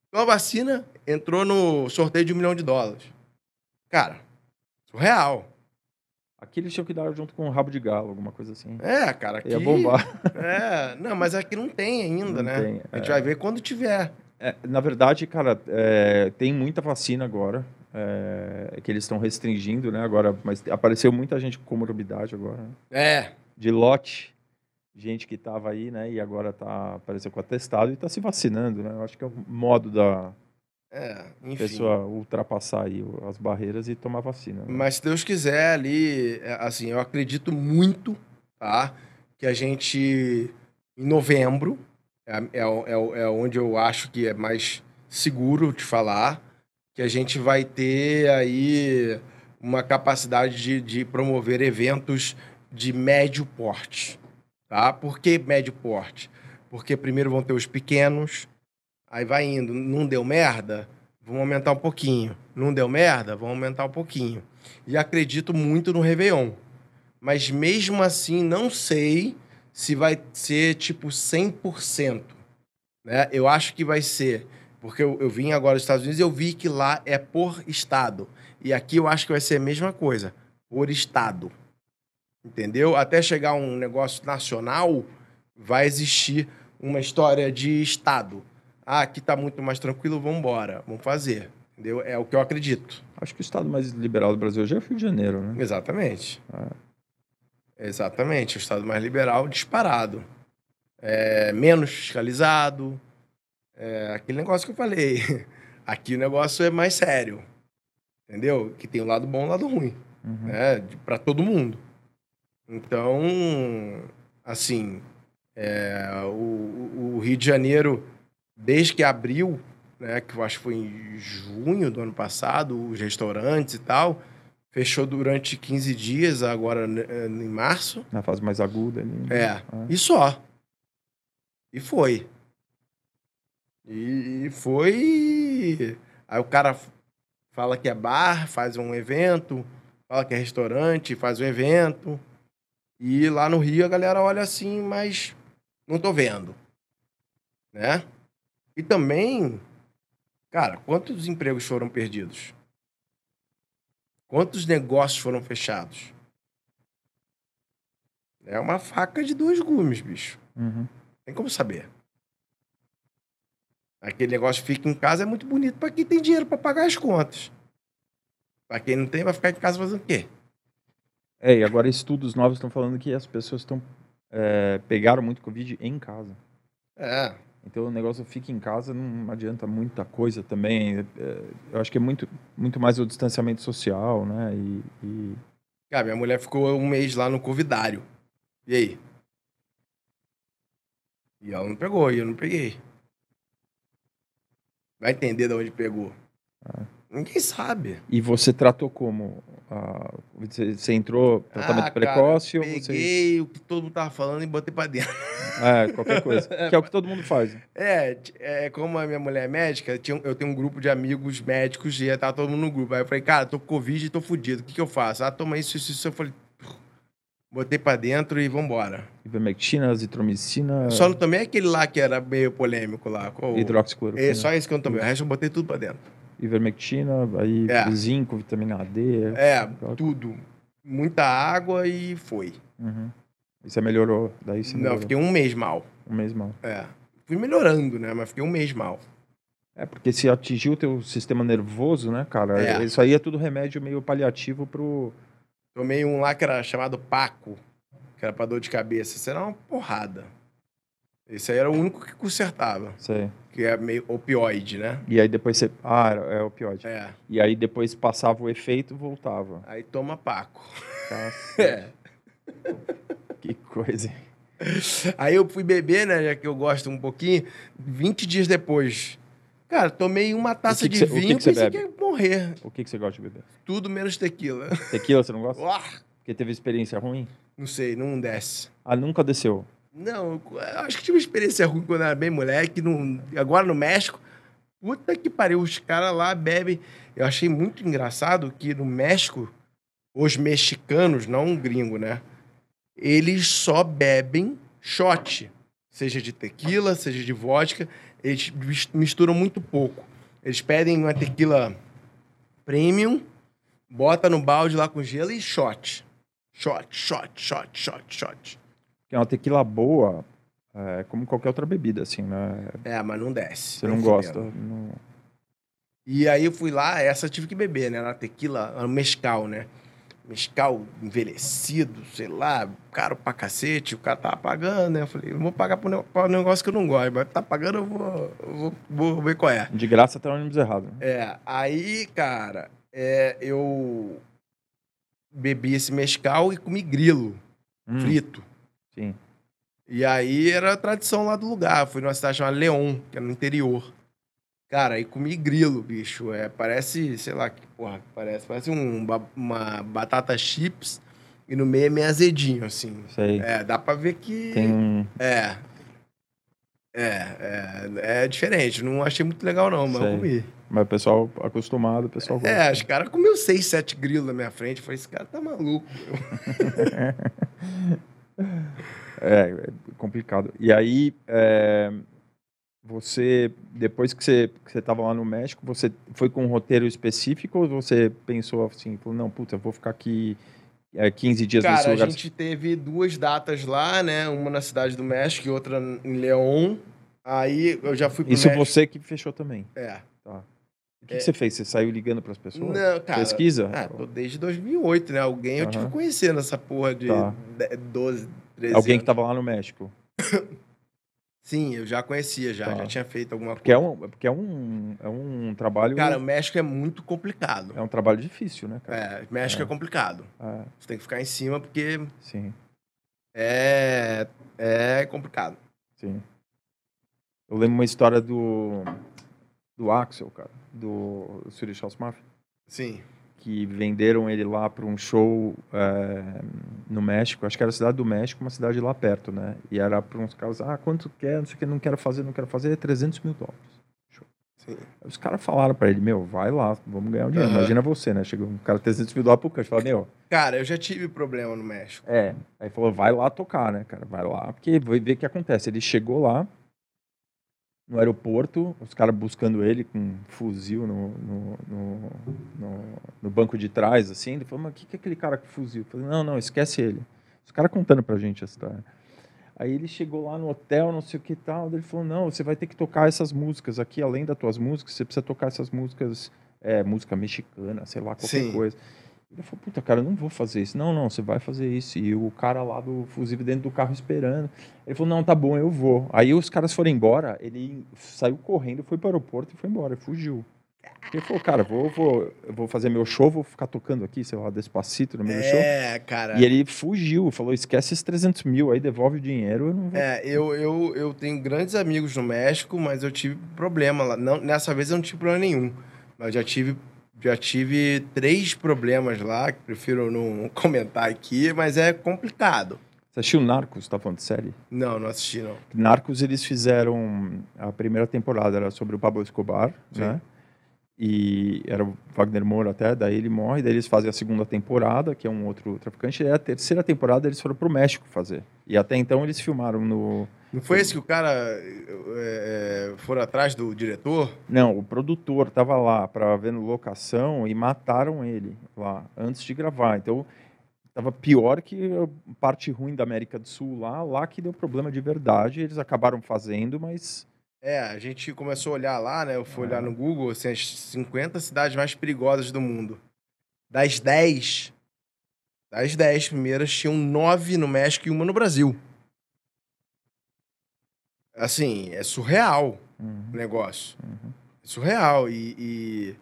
Então a vacina entrou no sorteio de um milhão de dólares. Cara, surreal. Aqui eles tinham que dar junto com o rabo de galo, alguma coisa assim. É, cara, aqui... Ia bombar. É, não, mas aqui não tem ainda, Não né? tem, A gente é. vai ver quando tiver. É, na verdade, cara, é, tem muita vacina agora, é, que eles estão restringindo, né, agora, mas apareceu muita gente com comorbidade agora, né? É, de lote, gente que estava aí, né, e agora tá, apareceu com atestado e está se vacinando, né, eu acho que é o modo da, É, pessoa ultrapassar aí as barreiras e tomar vacina. né? Mas se Deus quiser ali, é, assim, eu acredito muito, tá? Que a gente, em novembro, é, é, é, o- é onde eu acho que é mais seguro de falar, que a gente vai ter aí uma capacidade de, de promover eventos de médio porte, tá? Por que médio porte? Porque primeiro vão ter os pequenos, aí vai indo, não deu merda, vamos aumentar um pouquinho. Não deu merda, vamos aumentar um pouquinho. E acredito muito no Réveillon. Mas mesmo assim, não sei se vai ser tipo 100%. Né? Eu acho que vai ser. Porque eu, eu vim agora dos Estados Unidos e eu vi que lá é por estado. E aqui eu acho que vai ser a mesma coisa, por estado. Entendeu? Até chegar um negócio nacional, vai existir uma história de estado. Ah, aqui tá muito mais tranquilo, vamos embora, vamos fazer. Entendeu? É o que eu acredito. Acho que o estado mais liberal do Brasil hoje é o Rio de Janeiro, né? Exatamente. Ah. Exatamente. O estado mais liberal disparado. É, menos fiscalizado. É, aquele negócio que eu falei. Aqui o negócio é mais sério. Entendeu? Que tem o lado bom e o lado ruim. Uhum. né? Para todo mundo. Então, assim, é, o, o- Rio de Janeiro, desde que abriu, né, que eu acho que foi em junho do ano passado, os restaurantes e tal, fechou durante 15 dias, agora né, em março. Na fase mais aguda ali. É, Ah. e só. E foi. E, e foi. Aí o cara fala que é bar, faz um evento, fala que é restaurante, faz um evento. E lá no Rio a galera olha assim, mas não tô vendo. Né? E também, cara, quantos empregos foram perdidos? Quantos negócios foram fechados? É uma faca de dois gumes, bicho. Uhum. Tem como saber. Aquele negócio fica em casa é muito bonito para quem tem dinheiro para pagar as contas. Para quem não tem, vai ficar em casa fazendo o quê? É, e agora estudos novos estão falando que as pessoas estão é, pegaram muito Covid em casa. É. Então o negócio fica em casa, não adianta muita coisa também. É, eu acho que é muito, muito mais o distanciamento social, né? E, e- Cara, minha mulher ficou um mês lá no Covidário. E aí? E ela não pegou, e eu não peguei. Vai entender de onde pegou. Ah. Ninguém sabe. e você tratou como? Ah, você, você entrou tratamento Ah, cara, precoce ou você. Peguei o que todo mundo tava falando e botei pra dentro. É, qualquer coisa. que é o que todo mundo faz. É, t- é, como a minha mulher é médica, eu tenho um grupo de amigos médicos e tá todo mundo no grupo. Aí eu falei, cara, tô com Covid e tô fudido. O que, que eu faço? Ah, toma isso, isso, isso. Eu falei, botei pra dentro e vambora. Ivermectina, azitromicina, Só não tomei aquele lá que era meio polêmico lá. Qual... hidroxicloroquina. É só esse que eu não tomei. O resto eu botei tudo pra dentro. Ivermectina, aí É. zinco, vitamina D. É, tudo. Muita água e foi. Uhum. E você melhorou? Daí você Não, melhorou. fiquei um mês mal. um mês mal. É. Fui melhorando, né? Mas fiquei um mês mal. É, porque se atingiu o teu sistema nervoso, né, cara? É. Isso aí é tudo remédio meio paliativo pro... Tomei um lá que era chamado Paco, que era pra dor de cabeça. Isso era uma porrada. Esse aí era o único que consertava, Sei. Que é meio opioide, né? E aí depois você... Ah, é opioide. É. E aí depois passava o efeito voltava. Aí toma Paco. Cacete, É. que coisa. Aí eu fui beber, né? Já que eu gosto um pouquinho, 20 dias depois. Cara, tomei uma taça que que de cê- vinho cê pensei bebe? que ia morrer. O que, que você gosta de beber? Tudo menos tequila. Tequila, você não gosta? Uá, Porque teve experiência ruim? não sei, não desce. Ah, nunca desceu. Não, eu acho que tive uma experiência ruim quando eu era bem moleque. No, agora no México, puta que pariu, os caras lá bebem. Eu achei muito engraçado que no México, os mexicanos, não um gringo, né? Eles só bebem shot. Seja de tequila, seja de vodka. Eles mis- misturam muito pouco. Eles pedem uma tequila premium, bota no balde lá com gelo e shot. Shot, shot, shot, shot, shot. Porque uma tequila boa é como qualquer outra bebida, assim, né? É, mas não desce. Você não gosta. não- E aí eu fui lá, essa eu tive que beber, né? Na tequila, no mescal, né? mescal envelhecido, sei lá, caro pra cacete, o cara tava pagando, né? Eu falei, eu vou pagar por um negócio que eu não gosto, mas tá pagando, eu vou, eu vou, vou ver qual é. De graça tá ônibus errado. né? É, aí, cara, é, eu bebi esse mescal e comi grilo Hum, frito. Sim. E aí era a tradição lá do lugar. Fui numa cidade chamada Leon, que é no interior. Cara, aí comi grilo, bicho. É, parece, sei lá, que porra que parece. Parece um, uma batata chips e no meio é meio azedinho, assim. Sei. É, dá pra ver que. Tem. É. É, é, é diferente. Não achei muito legal, não, mas eu Sei. comi. Mas o pessoal acostumado, o pessoal gosta. É, os caras comeu seis, sete grilos na minha frente. Eu falei, esse cara tá maluco. É, é complicado. E aí, é, você, depois que você que você estava lá no México, você foi com um roteiro específico ou você pensou assim, não, puta, eu vou ficar aqui é, 15 dias nesse Cara, a lugar? gente teve duas datas lá, né? Uma na cidade do México e outra em León. Aí eu já fui pro Isso México. você que fechou também. É. O que, que você fez? Você saiu ligando para as pessoas? Não, cara. Pesquisa? Ah, tô desde 2008, né? Alguém eu tive conhecendo essa porra de Tá. de- 12, 13 Alguém que anos. estava lá no México. Sim, eu já conhecia, já. Tá. Já tinha feito alguma Porque é coisa. um, porque é um, é um trabalho. Cara, o México é muito complicado. é um trabalho difícil, né, cara? É, México é, É. complicado. É, Você tem que ficar em cima porque sim, é, é complicado. sim. Eu lembro uma história do. do Axel, cara, do Swedish House Mafia. Sim. que venderam ele lá para um show é, no México, acho que era a cidade do México, uma cidade lá perto, né? E era para uns caras, ah, quanto quer, não sei o que, não quero fazer, não quero fazer, é 300 mil dólares. Sim. Os caras falaram para ele, meu, vai lá, vamos ganhar um dinheiro. Aham. Imagina você, né? Chegou um cara 300 mil dólares pro canto, fala, meu, Cara, eu já tive problema no México. é. Aí falou, vai lá tocar, né, cara? Vai lá, porque vai ver o que acontece. Ele chegou lá, no aeroporto, os caras buscando ele com um fuzil no, no, no, no- banco de trás, assim. Ele falou, mas o que, que é aquele cara com fuzil? Eu falei, não, não, esquece ele. Os caras contando pra gente essa história. Aí ele chegou lá no hotel, não sei o que tal. Ele falou, não, você vai ter que tocar essas músicas aqui, além das tuas músicas, você precisa tocar essas músicas, é, música mexicana, sei lá, qualquer Sim. coisa. Ele falou, puta, cara, eu não vou fazer isso. Não, não, você vai fazer isso. E o cara lá do fusível dentro do carro esperando. Ele falou, não, tá bom, eu vou. Aí os caras foram embora, ele saiu correndo, foi para o aeroporto e foi embora, fugiu. Ele falou, cara, vou, vou, eu vou fazer meu show, vou ficar tocando aqui, sei lá, despacito no meio do show. É, cara. E ele fugiu, falou, esquece esses 300 mil, aí devolve o dinheiro, eu não vou. É, eu, eu, eu tenho grandes amigos no México, mas eu tive problema lá. Não, nessa vez eu não tive problema nenhum. Mas já tive, já tive três problemas lá, que prefiro não comentar aqui, mas é complicado. Você assistiu Narcos, tá falando de série? Não, não assisti, não. Narcos, eles fizeram. A primeira temporada era sobre o Pablo Escobar, Sim. né? E era o Wagner Moura até, daí ele morre, daí eles fazem a segunda temporada, que é um outro traficante, e a terceira temporada eles foram pro México fazer. E até então eles filmaram no. Não foi esse que o cara é, atrás do diretor? Não, o produtor tava lá para ver no locação e mataram ele lá antes de gravar. Então tava pior que a parte ruim da América do Sul lá, lá que deu problema de verdade. Eles acabaram fazendo, mas É, a gente começou a olhar lá, né? Eu fui olhar no Google, assim, as 50 cidades mais perigosas do mundo. Das 10, das 10 primeiras, tinham 9 no México e uma no Brasil. Assim, é surreal uhum, o negócio. uhum. É surreal. E, e,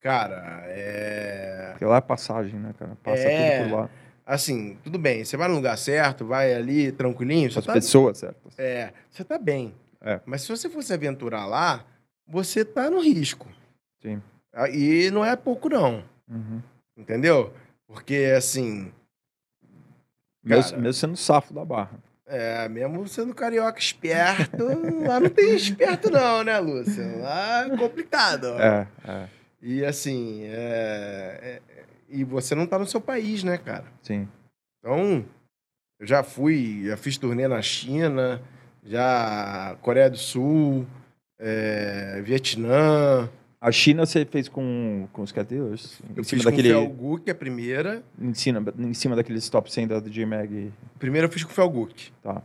cara, é. porque lá é passagem, né, cara? Passa É. tudo por lá. Assim, tudo bem. Você vai no lugar certo, vai ali tranquilinho, As tá pessoas certas. É, você tá bem. É. Mas se você fosse aventurar lá, você tá no risco. Sim. Ah, E não é pouco, não. Uhum. Entendeu? Porque, assim, Mesmo, Cara. mesmo sendo safo da barra. é, mesmo sendo carioca esperto, lá não tem esperto, não, né, Lúcio? Lá é complicado. É, é, E, assim, é, é- e você não tá no seu país, né, cara? sim. Então, eu já fui, já fiz turnê na China, já Coreia do Sul, é, Vietnã. A China você fez com, com os cat dealers? Em Eu cima fiz daquele. com o Felguk a primeira. Em cima, em cima daqueles top 100 da DJ Mag. Primeiro eu fiz com o Felguk, Tá.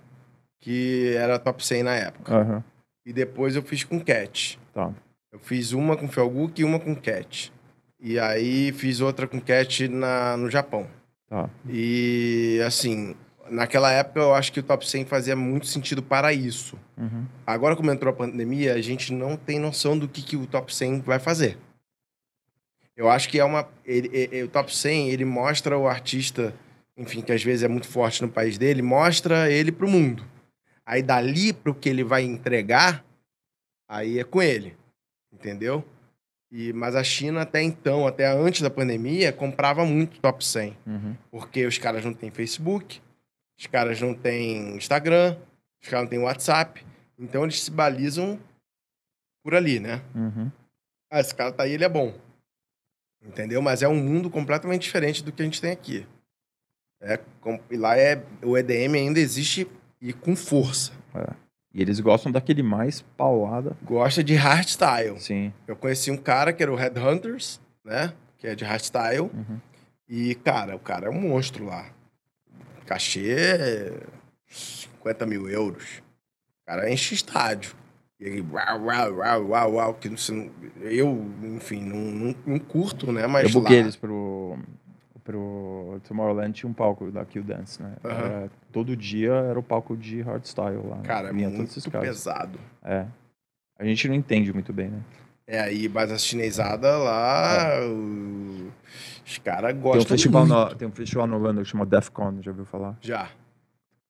que era top 100 na época. Aham. E depois eu fiz com Cat. Tá. Eu fiz uma com Felguk e uma com Cat. E aí fiz outra com Cat na, no Japão. Tá. E assim, naquela época eu acho que o top 100 fazia muito sentido para isso. Uhum. Agora, como entrou a pandemia, a gente não tem noção do que, que o top 100 vai fazer. Eu acho que é uma. Ele, ele- o top 100 ele mostra o artista, enfim, que às vezes é muito forte no país dele, mostra ele pro mundo. Aí dali pro que ele vai entregar, aí é com ele. Entendeu? E, mas a China, até então, até antes da pandemia, comprava muito top 100. Uhum. Porque os caras não têm Facebook, os caras não têm Instagram, os caras não têm WhatsApp. Então eles se balizam por ali, né? Uhum. Ah, esse cara tá aí, ele é bom. Entendeu? Mas é um mundo completamente diferente do que a gente tem aqui. É, e lá é, o EDM ainda existe e com força. E eles gostam daquele mais paulada. Gosta de hardstyle. Sim. Eu conheci um cara que era o Headhunters, né? Que é de hardstyle. Uhum. E, cara, o cara é um monstro lá. Cachê é 50 mil euros. O cara enche estádio. E ele, uau, uau, uau, uau, uau, que não- eu, enfim, não, não, não curto, né? Mas eu buquei lá, eles pro, pro Tomorrowland, tinha um palco da Q Dance, né? Aham. Era- todo dia era o palco de hardstyle lá. né? cara, é muito pesado. É. A gente não entende muito bem, né? É aí, mas a chinesada lá, o- os caras Tem um, gostam festival muito. na, tem um festival na Holanda que chama Defcon, já ouviu falar? Já.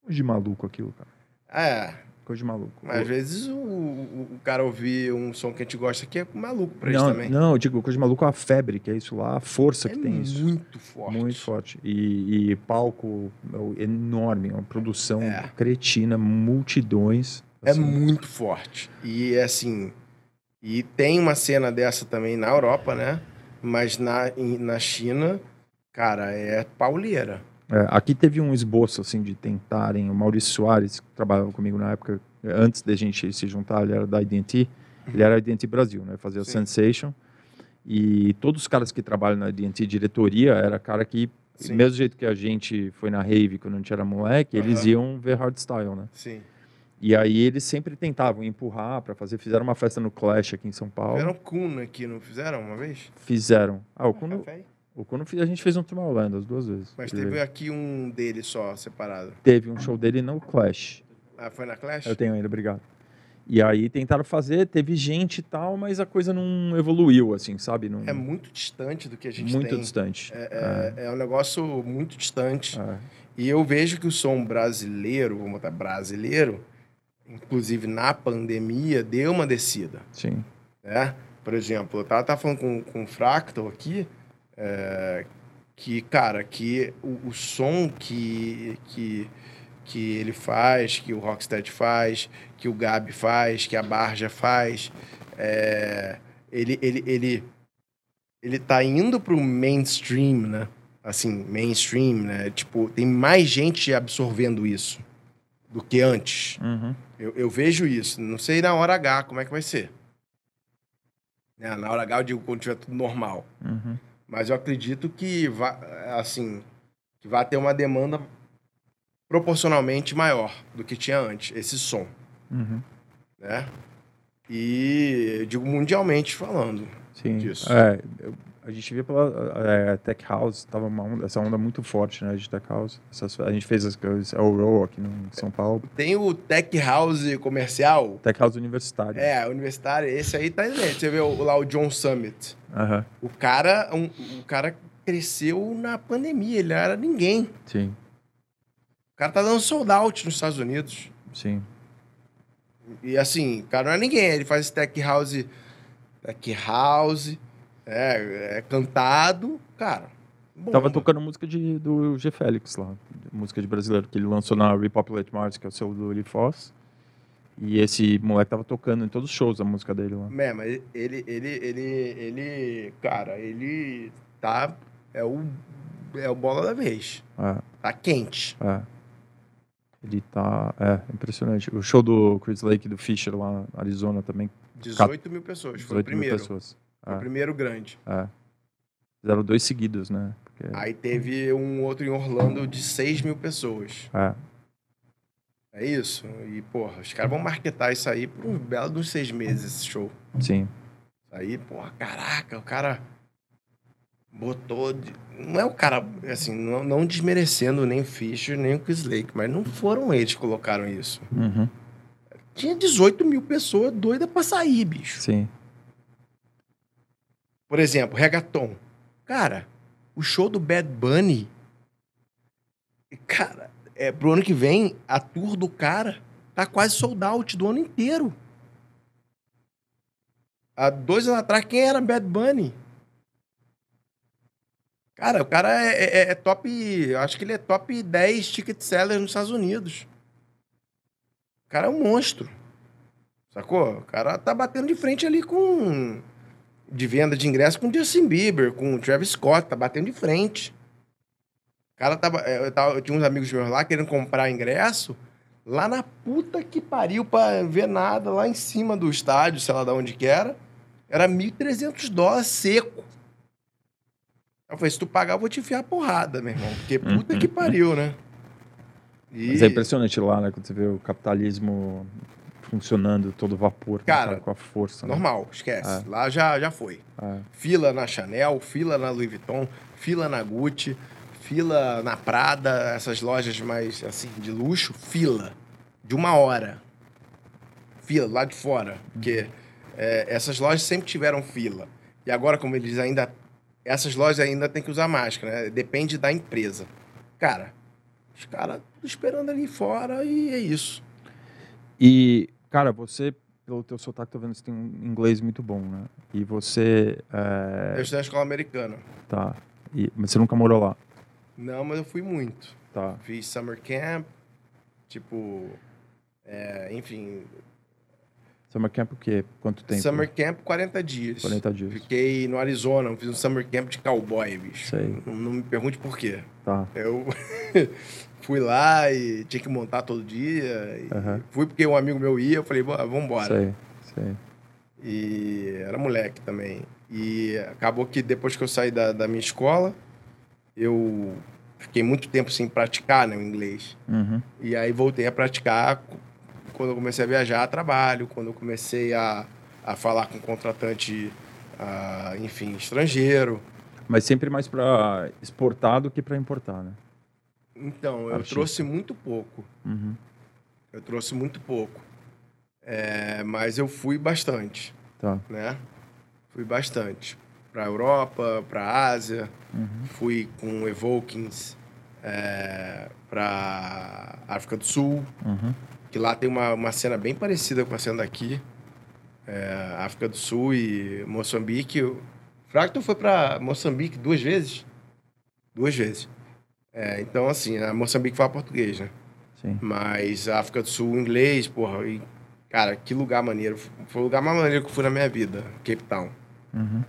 Coisa de maluco aquilo, cara. É, Coisa de maluco. mas às vezes o, o, cara ouvir um som que a gente gosta aqui é maluco pra eles não, também. não, eu digo, coisa de maluco é a febre, que é isso lá, a força é que tem isso. muito forte. Muito forte. E, e palco enorme, uma produção É. cretina, multidões. É assim. muito forte. E é assim. E tem uma cena dessa também na Europa, né? Mas na, na China, cara, é pauleira. É, aqui teve um esboço assim de tentarem. O Maurício Soares, que trabalhava comigo na época, antes da gente se juntar, ele era da IDT. Ele era IDT Brasil, né? Fazia Sim. Sensation. E todos os caras que trabalham na IDT diretoria era cara que, Sim. mesmo jeito que a gente foi na rave quando a gente era moleque, eles iam ver hardstyle, né? Sim. E aí eles sempre tentavam empurrar para fazer. Fizeram uma festa no Clash aqui em São Paulo. Fizeram Kun aqui, não fizeram uma vez? Fizeram. Ah, o Kuno, o Kuno a gente fez um Tomorrowland as duas vezes. Mas Ele teve aqui um dele só, separado. teve um show dele no Clash. Ah, foi na Clash? Eu tenho ainda, obrigado. E aí tentaram fazer, teve gente e tal, mas a coisa não evoluiu, assim, sabe? Não, É muito distante do que a gente muito tem. distante. É, é, é um negócio muito distante. É. E eu vejo que o som brasileiro, vamos botar brasileiro, inclusive na pandemia, deu uma descida. Sim. né? Por exemplo, eu tava, tava falando com, com o Fractal aqui, é, que, cara, que o, o som que, que, que ele faz, que o Rocksteady faz, que o Gabi faz, que a Barja faz, é, ele, ele, ele, ele tá indo pro mainstream, né? Assim, mainstream, né? Tipo, tem mais gente absorvendo isso do que antes. Uhum. Eu, eu vejo isso. Não sei na hora H como é que vai ser. Né, Na hora H eu digo quando tiver tudo normal. Uhum. Mas eu acredito que vai, assim, que vai ter uma demanda proporcionalmente maior do que tinha antes, esse som, Uhum. né? E eu digo mundialmente falando. Sim. Disso. É, eu- a gente via pela é, Tech House, tava onda, essa onda muito forte, né, de Tech House. Essas- a gente fez as coisas, é o Row aqui no- em São Paulo. Tem o Tech House comercial, Tech House universitário. é, universitário, esse aí tá excelente. Você vê o- lá o John Summit. Aham. O cara, um, o cara cresceu na pandemia, ele era ninguém. Sim, O cara tá dando sold out nos Estados Unidos. sim. E assim, o cara não é ninguém. Ele faz tech house, tech house, é, é cantado, cara. bomba. Tava tocando música de, do G. Félix lá, música de brasileiro, que ele lançou na Repopulate Mars, que é o seu do Lee Foss. E esse moleque tava tocando em todos os shows a música dele lá. É, mas ele, ele, ele, ele, cara, ele tá, é o, é o bola da vez. É, Tá quente. é. Ele tá. É, impressionante. O show do Chris Lake do Fisher lá na Arizona também. 18 mil pessoas, foi o 18 mil primeiro. pessoas. Foi o É, primeiro grande. é. Fizeram dois seguidos, né? Porque, Aí teve um outro em Orlando de 6 mil pessoas. é, É isso. E, porra, os caras vão marketar isso aí por um belo dos seis meses, esse show. sim. Aí, porra, caraca, o cara. botou. de- Não é o cara, assim, não, não desmerecendo nem o Fischer, nem o Chris Lake, mas não foram eles que colocaram isso. Uhum. Tinha 18 mil pessoas doidas pra sair, bicho. Sim. Por exemplo, reggaeton. Cara, o show do Bad Bunny. Cara, é, pro ano que vem, a tour do cara tá quase sold out do ano inteiro. Há dois anos atrás, quem era Bad Bunny? Cara, o cara é, é- é top. eu Acho que ele é top 10 ticket sellers nos Estados Unidos. O cara é um monstro. Sacou? O cara tá batendo de frente ali com de venda de ingresso com o Justin Bieber, com o Travis Scott, tá batendo de frente. O cara tava, é, eu, tava- eu tinha uns amigos meus lá querendo comprar ingresso lá na puta que pariu pra ver nada, lá em cima do estádio, sei lá de onde que era. Era 1.300 dólares seco. Eu falei, se tu pagar, eu vou te enfiar a porrada, meu irmão. Porque puta que pariu, né? E... Mas é impressionante lá, né? Quando você vê o capitalismo funcionando todo vapor, né, Cara, com a força. né? Normal, esquece. É. Lá já, já foi. É. Fila na Chanel, fila na Louis Vuitton, fila na Gucci, fila na Prada, essas lojas mais assim de luxo, fila de uma hora. Fila lá de fora, porque é, essas lojas sempre tiveram fila. E agora como eles ainda essas lojas ainda têm que usar máscara, né? Depende da empresa. Cara, os caras esperando ali fora e é isso. E, cara, você, pelo teu sotaque, tô vendo que você tem um inglês muito bom, né? E você. é, Eu estudei na escola americana. Tá. E- mas você nunca morou lá. Não, mas eu fui muito. Tá. Fiz summer camp, tipo, é, enfim, Summer camp o quê? Quanto tempo? summer camp 40 dias. 40 dias. Fiquei no Arizona, fiz um summer camp de cowboy, bicho. Sei. Não, não me pergunte por quê. Tá. Eu fui lá e tinha que montar todo dia. Aham. Fui porque um amigo meu ia, eu falei, "Bora, vambora. Sei, sei. E era moleque também. E acabou que depois que eu saí da, da minha escola, eu fiquei muito tempo sem praticar né, o inglês. Uhum. E aí voltei a praticar quando eu comecei a viajar a trabalho, quando eu comecei a, a falar com contratante, ah, enfim, estrangeiro. Mas sempre mais para exportar do que para importar, né? Então, eu Artista. trouxe muito pouco. Uhum. Eu trouxe muito pouco. É, mas eu fui bastante, Tá. né? Fui bastante. Pra Europa, pra Ásia. Uhum. Fui com Evokings é, pra África do Sul. Uhum. que lá tem uma, uma cena bem parecida com a cena daqui. É, África do Sul e Moçambique. Fractal foi para Moçambique duas vezes. Duas vezes. É, então, assim, a Moçambique fala português, né? Sim. Mas a África do Sul, inglês, porra. E, cara, que lugar maneiro. Foi o lugar mais maneiro que eu fui na minha vida, Cape Town. Uhum.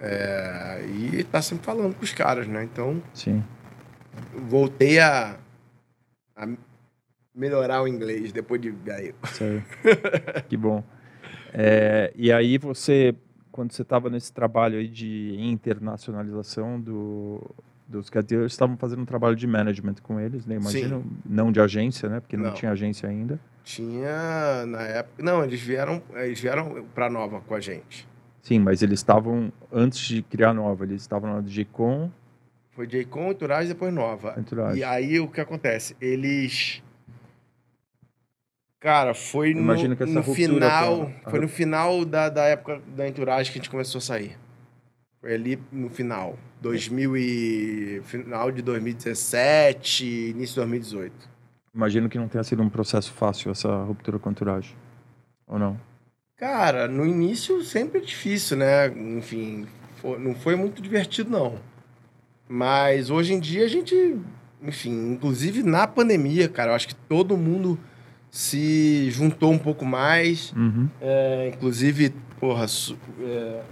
É, e tá sempre falando com os caras, né? Então, Sim. voltei a, a melhorar o inglês depois de velho. Sei. que bom. É, e aí você, quando você estava nesse trabalho aí de internacionalização do, dos cadeeiros, estavam fazendo um trabalho de management com eles, né? Imagino, não de agência, né? Porque não, Não. tinha agência ainda. Tinha na época. Não, eles vieram, eles vieram pra Nova com a gente. Sim, mas eles estavam, antes de criar nova, eles estavam na G-Con, Foi J-Con, Entourage e depois Nova. Entourage. E aí o que acontece? Eles. Cara, foi no, no final. a- Foi no final da, da época da Entourage que a gente começou a sair. Foi ali no final. 2000 e. Final de 2017, início de 2018. imagino que não tenha sido um processo fácil essa ruptura com a entourage. Ou não? Cara, no início sempre é difícil, né? Enfim, não foi muito divertido, não. Mas hoje em dia a gente, enfim, inclusive na pandemia, cara, eu acho que todo mundo se juntou um pouco mais. Uhum. É, inclusive, porra, é,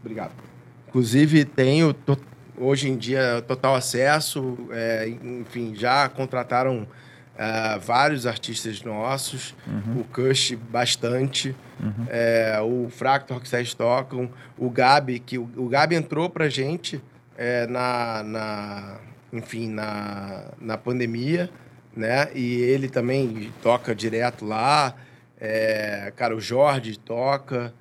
obrigado. Inclusive tenho to- hoje em dia total acesso, é, enfim, já contrataram ah, vários artistas nossos, Uhum. o Kush bastante. Uhum. É, o Fractal Rockstars tocam, o Gabi, que o, o Gabi entrou pra gente é, na, na, enfim, na, na pandemia, né? E ele também toca direto lá. É, cara, o Jorge toca.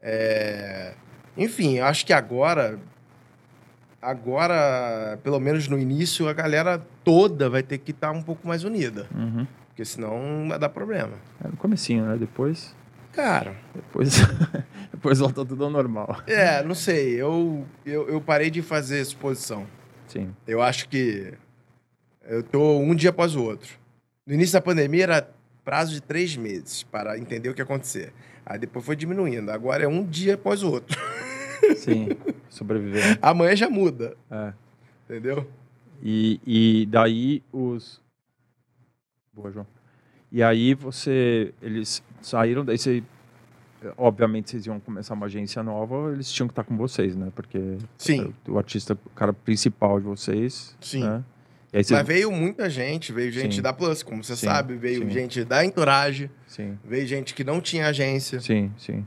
É, enfim, eu acho que agora agora, pelo menos no início, a galera toda vai ter que estar um pouco mais unida. Uhum. Porque senão vai dar problema. É no comecinho, né? Depois. Cara, Depois, depois volta tudo ao normal. é, não sei. Eu, eu, eu parei de fazer suposição. Sim. Eu acho que eu tô um dia após o outro. No início da pandemia era prazo de três meses para entender o que ia acontecer. Aí depois foi diminuindo. Agora é um dia após o outro. Sim. Sobreviver. Amanhã já muda, É. entendeu? E, e daí os. Boa, João. E aí você. Eles saíram, daí você. Obviamente vocês iam começar uma agência nova, eles tinham que estar com vocês, né? Porque Sim. o artista, o cara principal de vocês. Sim. Né? Mas veio muita gente, veio gente Sim. da Plus, como você Sim, sabe, veio sim. gente da Entourage, Sim, veio gente que não tinha agência, sim, sim.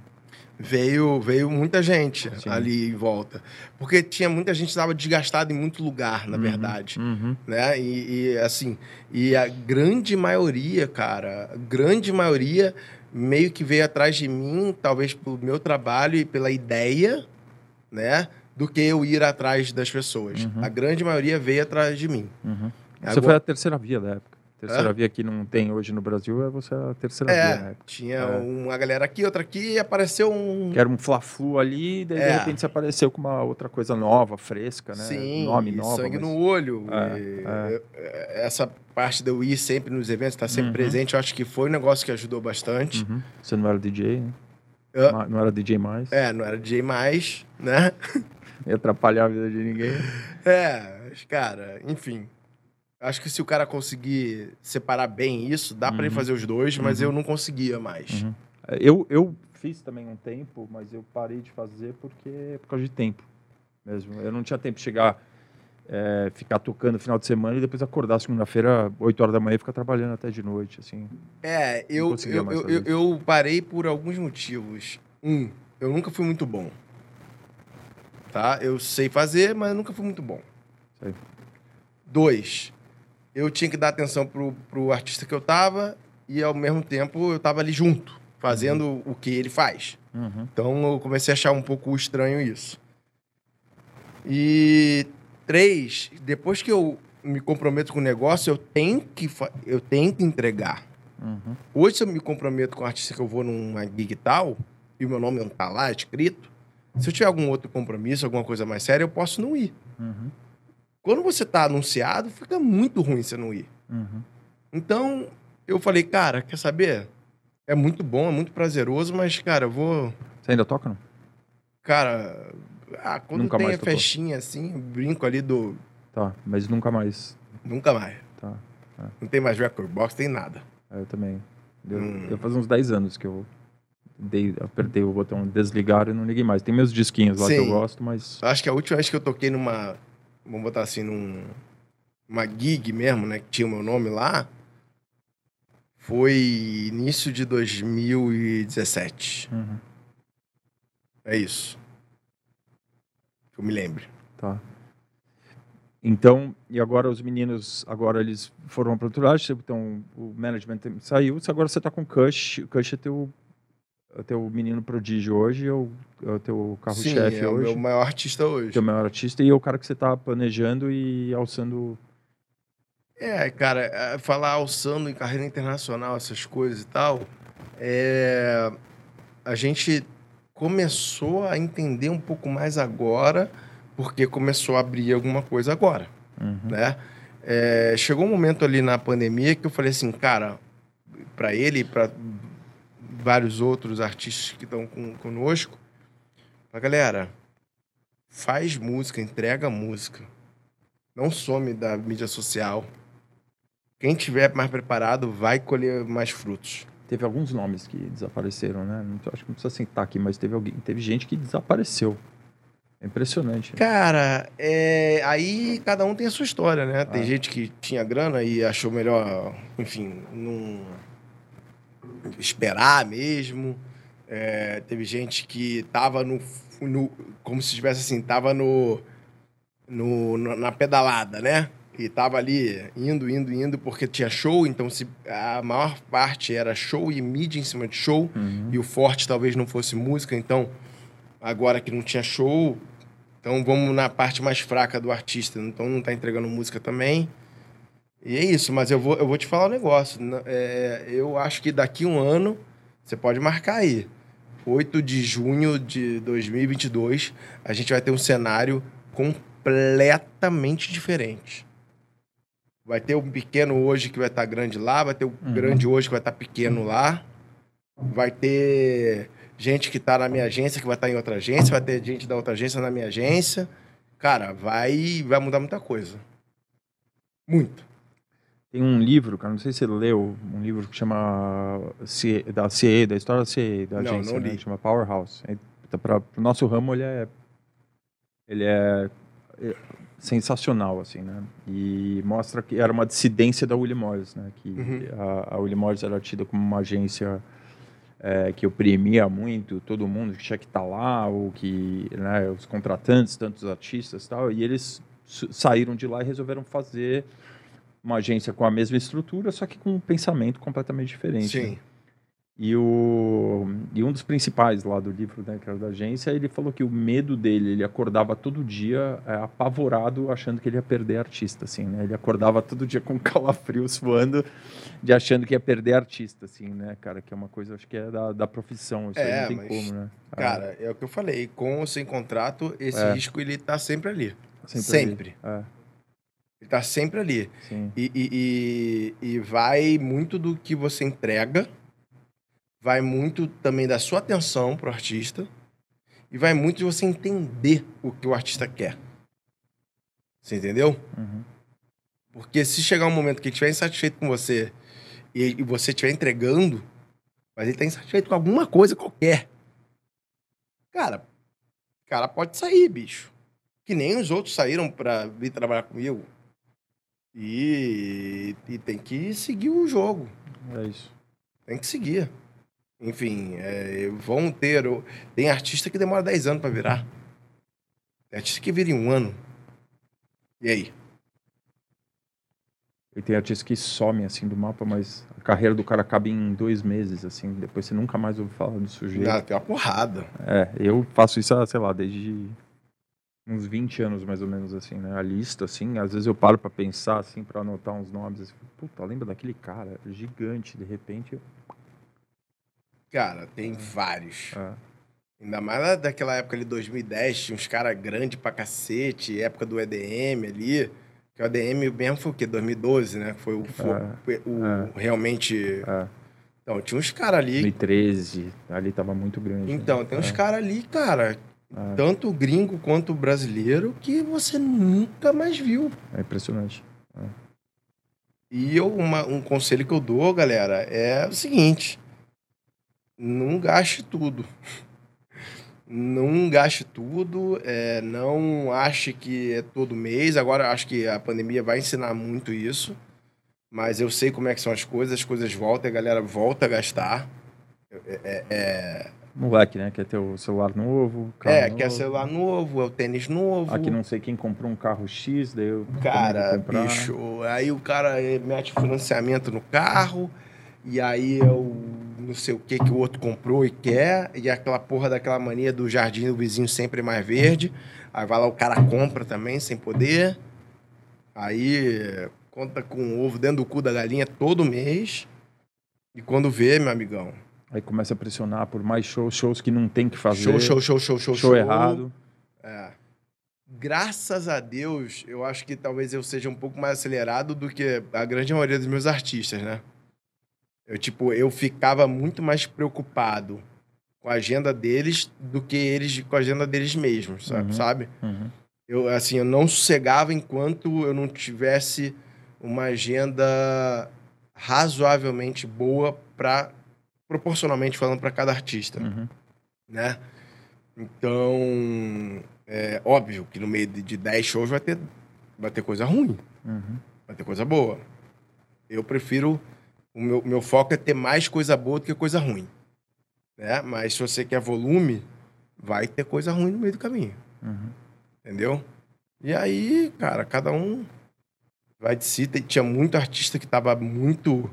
veio, veio muita gente Sim. ali em volta. Porque tinha muita gente que estava desgastada em muito lugar, na Uhum, verdade. Uhum. né? E, e, assim, e a grande maioria, cara, grande maioria meio que veio atrás de mim, talvez pelo meu trabalho e pela ideia, né? Do que eu ir atrás das pessoas. Uhum. A grande maioria veio atrás de mim. Uhum. Você Agora- foi a terceira via da época. A terceira Hã? via que não tem hoje no Brasil é você a terceira via É, época. tinha É. uma galera aqui, outra aqui, e apareceu um. Que era um fla-flu ali, daí de É. repente você apareceu com uma outra coisa nova, fresca, né? Sim, Nome nova. sangue mas- no olho. É, é. é, Essa parte de eu ir sempre nos eventos, estar sempre Uhum. presente, eu acho que foi um negócio que ajudou bastante. Uhum. Você não era DJ, né? Não era DJ mais. É, não era DJ mais, né? Ia atrapalhar a vida de ninguém. É, cara, enfim. Acho que se o cara conseguir separar bem isso, dá pra ele Uhum. fazer os dois, mas Uhum. eu não conseguia mais. Uhum. É, Eu, eu fiz também um tempo, mas eu parei de fazer porque por causa de tempo mesmo. Eu não tinha tempo de chegar, é, ficar tocando no final de semana e depois acordar segunda-feira, 8 horas da manhã e ficar trabalhando até de noite, assim. É, eu, eu, eu, eu parei por alguns motivos. Um, eu nunca fui muito bom. Tá? Eu sei fazer, mas nunca fui muito bom. Sei. Dois, eu tinha que dar atenção pro, pro artista que eu tava e ao mesmo tempo eu tava ali junto, fazendo o que ele faz. Uhum. Então eu comecei a achar um pouco estranho isso. E três, depois que eu me comprometo com o negócio, eu tenho que, eu tenho que entregar. Uhum. Hoje, se eu me comprometo com o artista que eu vou numa gig e tal, e o meu nome não tá lá escrito, se eu tiver algum outro compromisso, alguma coisa mais séria, eu posso não ir. Uhum. Quando você tá anunciado, fica muito ruim você não ir. Uhum. Então, eu falei, cara, quer saber? É muito bom, é muito prazeroso, mas, cara, eu vou. Você ainda toca, não? Cara, ah, quando Nunca tem a tocou. festinha assim, eu brinco ali do. Tá, mas nunca mais. Nunca mais. Tá. Não tem mais record box, tem nada. É, Eu também. Eu, Hum. eu faz uns 10 anos que eu dei, apertei o botão desligar e não liguei mais. Tem meus disquinhos lá que eu Sim. gosto, mas. Acho que a última vez que eu toquei numa. Vamos botar assim, num. Uma gig mesmo, né? Que tinha o meu nome lá. Foi início de 2017. Uhum. É isso. Que eu me lembre. Tá. Então, e agora os meninos, agora eles foram para outro lado, então o management saiu, agora você tá com o Kush, o Kush é teu, é teu menino prodígio hoje, é o, é o teu carro-chefe é o hoje, meu maior artista hoje. teu maior artista, e é o cara que você tá planejando e alçando... É, cara, falar alçando em carreira internacional, essas coisas e tal, é, a gente começou a entender um pouco mais agora, porque começou a abrir alguma coisa agora, Uhum. né? É, chegou um momento ali na pandemia que eu falei assim, cara, para ele para vários outros artistas que estão com, conosco, a galera, faz música, entrega música, não some da mídia social. Quem tiver mais preparado vai colher mais frutos. Teve alguns nomes que desapareceram, né? Não, acho que não precisa sentar aqui, mas teve, alguém, teve gente que desapareceu. É impressionante. Cara, é, aí cada um tem a sua história, né? Tem Ah. gente que tinha grana e achou melhor, enfim, não esperar mesmo. É, teve gente que tava no, no- como se estivesse assim, tava no, no, no- na pedalada, né? E tava ali indo, indo, indo porque tinha show, então se a maior parte era show e mídia em cima de show. Uhum. E o forte talvez não fosse música, então agora que não tinha show, Então vamos na parte mais fraca do artista. Então não tá entregando música também. E é isso, mas eu vou, eu vou te falar um negócio. N- é, eu acho que daqui um ano, você pode marcar aí. 8 de junho de 2022, a gente vai ter um cenário completamente diferente. Vai ter um pequeno hoje que vai estar grande lá, vai ter um Uhum. grande hoje que vai estar pequeno lá. Vai ter gente que tá na minha agência que vai estar em outra agência, vai ter gente da outra agência na minha agência. Cara, vai, vai mudar muita coisa. Muito. Tem um livro, cara, não sei se você leu, um livro que chama C- da CE, da história da CE, da Não, agência, não né? li. Chama Powerhouse. Para o nosso ramo, ele é, ele é, é sensacional, assim, né? E mostra que era uma dissidência da William Morris, né? Que Uhum. a, a William Morris era tida como uma agência é, que oprimia muito todo mundo que tinha que estar lá, ou que, né, os contratantes, tantos artistas e tal, e eles saíram de lá e resolveram fazer uma agência com a mesma estrutura, só que com um pensamento completamente diferente. né? Sim. E, o, e um dos principais lá do livro, né, que era da agência, ele falou que o medo dele, ele acordava todo dia é, apavorado, achando que ele ia perder artista, assim, né? Ele acordava todo dia com calafrios voando, de achando que ia perder artista, assim, né, cara? Que é uma coisa, acho que é da, da profissão, isso É, não tem mas, como, né? Cara, é o que eu falei. Com ou sem contrato, esse É. risco ele tá sempre ali. Ah, sempre. ali. É, Ele tá sempre ali. E, e, e, e vai muito do que você entrega, vai muito também da sua atenção pro artista, e vai muito de você entender o que o artista quer. Você entendeu? Uhum. Porque se chegar um momento que ele estiver insatisfeito com você e, e você estiver entregando, mas ele tá insatisfeito com alguma coisa qualquer, cara, o cara pode sair, bicho. Que nem os outros saíram pra vir trabalhar comigo. E, e tem que seguir o jogo. É isso. Tem que seguir. Enfim, é, vão ter. Tem artista que demora 10 anos pra virar. Tem artista que vira em um ano. E aí? E tem artistas que somem, assim, do mapa, mas a carreira do cara acaba em dois meses, assim, depois você nunca mais ouve falar do sujeito. Ah, tem uma porrada. É, eu faço isso, sei lá, desde uns 20 anos mais ou menos, assim, né? A lista, assim, às vezes eu paro pra pensar, assim, pra anotar uns nomes, assim, puta, lembra daquele cara gigante, de repente. eu- Cara, tem vários. É, Ainda mais daquela época ali, 2010, tinha uns caras grandes pra cacete, época do EDM ali. Que o EDM mesmo foi o quê? 2012, né? Foi o, foi É, foi o realmente. é, Então, tinha uns caras ali. 2013, ali tava muito grande. né? Então, tem uns É, caras ali, cara, é, tanto gringo quanto brasileiro, que você nunca mais viu. é impressionante. E eu, uma- um conselho que eu dou, galera, é o seguinte: não gaste tudo. Não gaste tudo, é, não ache que é todo mês. Agora, acho que a pandemia vai ensinar muito isso. Mas eu sei como é que são as coisas, as coisas voltam, a galera volta a gastar. Moleque, né? Quer ter o celular novo, carro é, novo. quer celular novo, é o tênis novo. Aqui não sei quem comprou um carro X, daí eu Cara, bicho, aí o cara eh, mete financiamento no carro, e aí é o não sei o que que o outro comprou e quer, e aquela porra daquela mania do jardim do vizinho sempre mais verde. Aí vai lá, o cara compra também, sem poder. Aí conta com o ovo dentro do cu da galinha todo mês. E quando vê, meu amigão, Aí começa a pressionar por mais shows, shows que não tem que fazer. show, show, show, show, show, show errado. É. Graças a Deus, eu acho que talvez eu seja um pouco mais acelerado do que a grande maioria dos meus artistas, né? Eu, tipo, eu ficava muito mais preocupado com a agenda deles do que eles com a agenda deles mesmos, sabe? Uhum. sabe? Uhum. Eu, assim, eu não sossegava enquanto eu não tivesse uma agenda razoavelmente boa para proporcionalmente falando para cada artista Uhum. né? Então, é óbvio que no meio de de 10 shows vai ter, vai ter coisa ruim, Uhum. vai ter coisa boa. Eu prefiro. O meu, meu foco é ter mais coisa boa do que coisa ruim. Né? Mas se você quer volume, vai ter coisa ruim no meio do caminho. Uhum. Entendeu? E aí, cara, cada um vai de si. Tinha muito artista que tava muito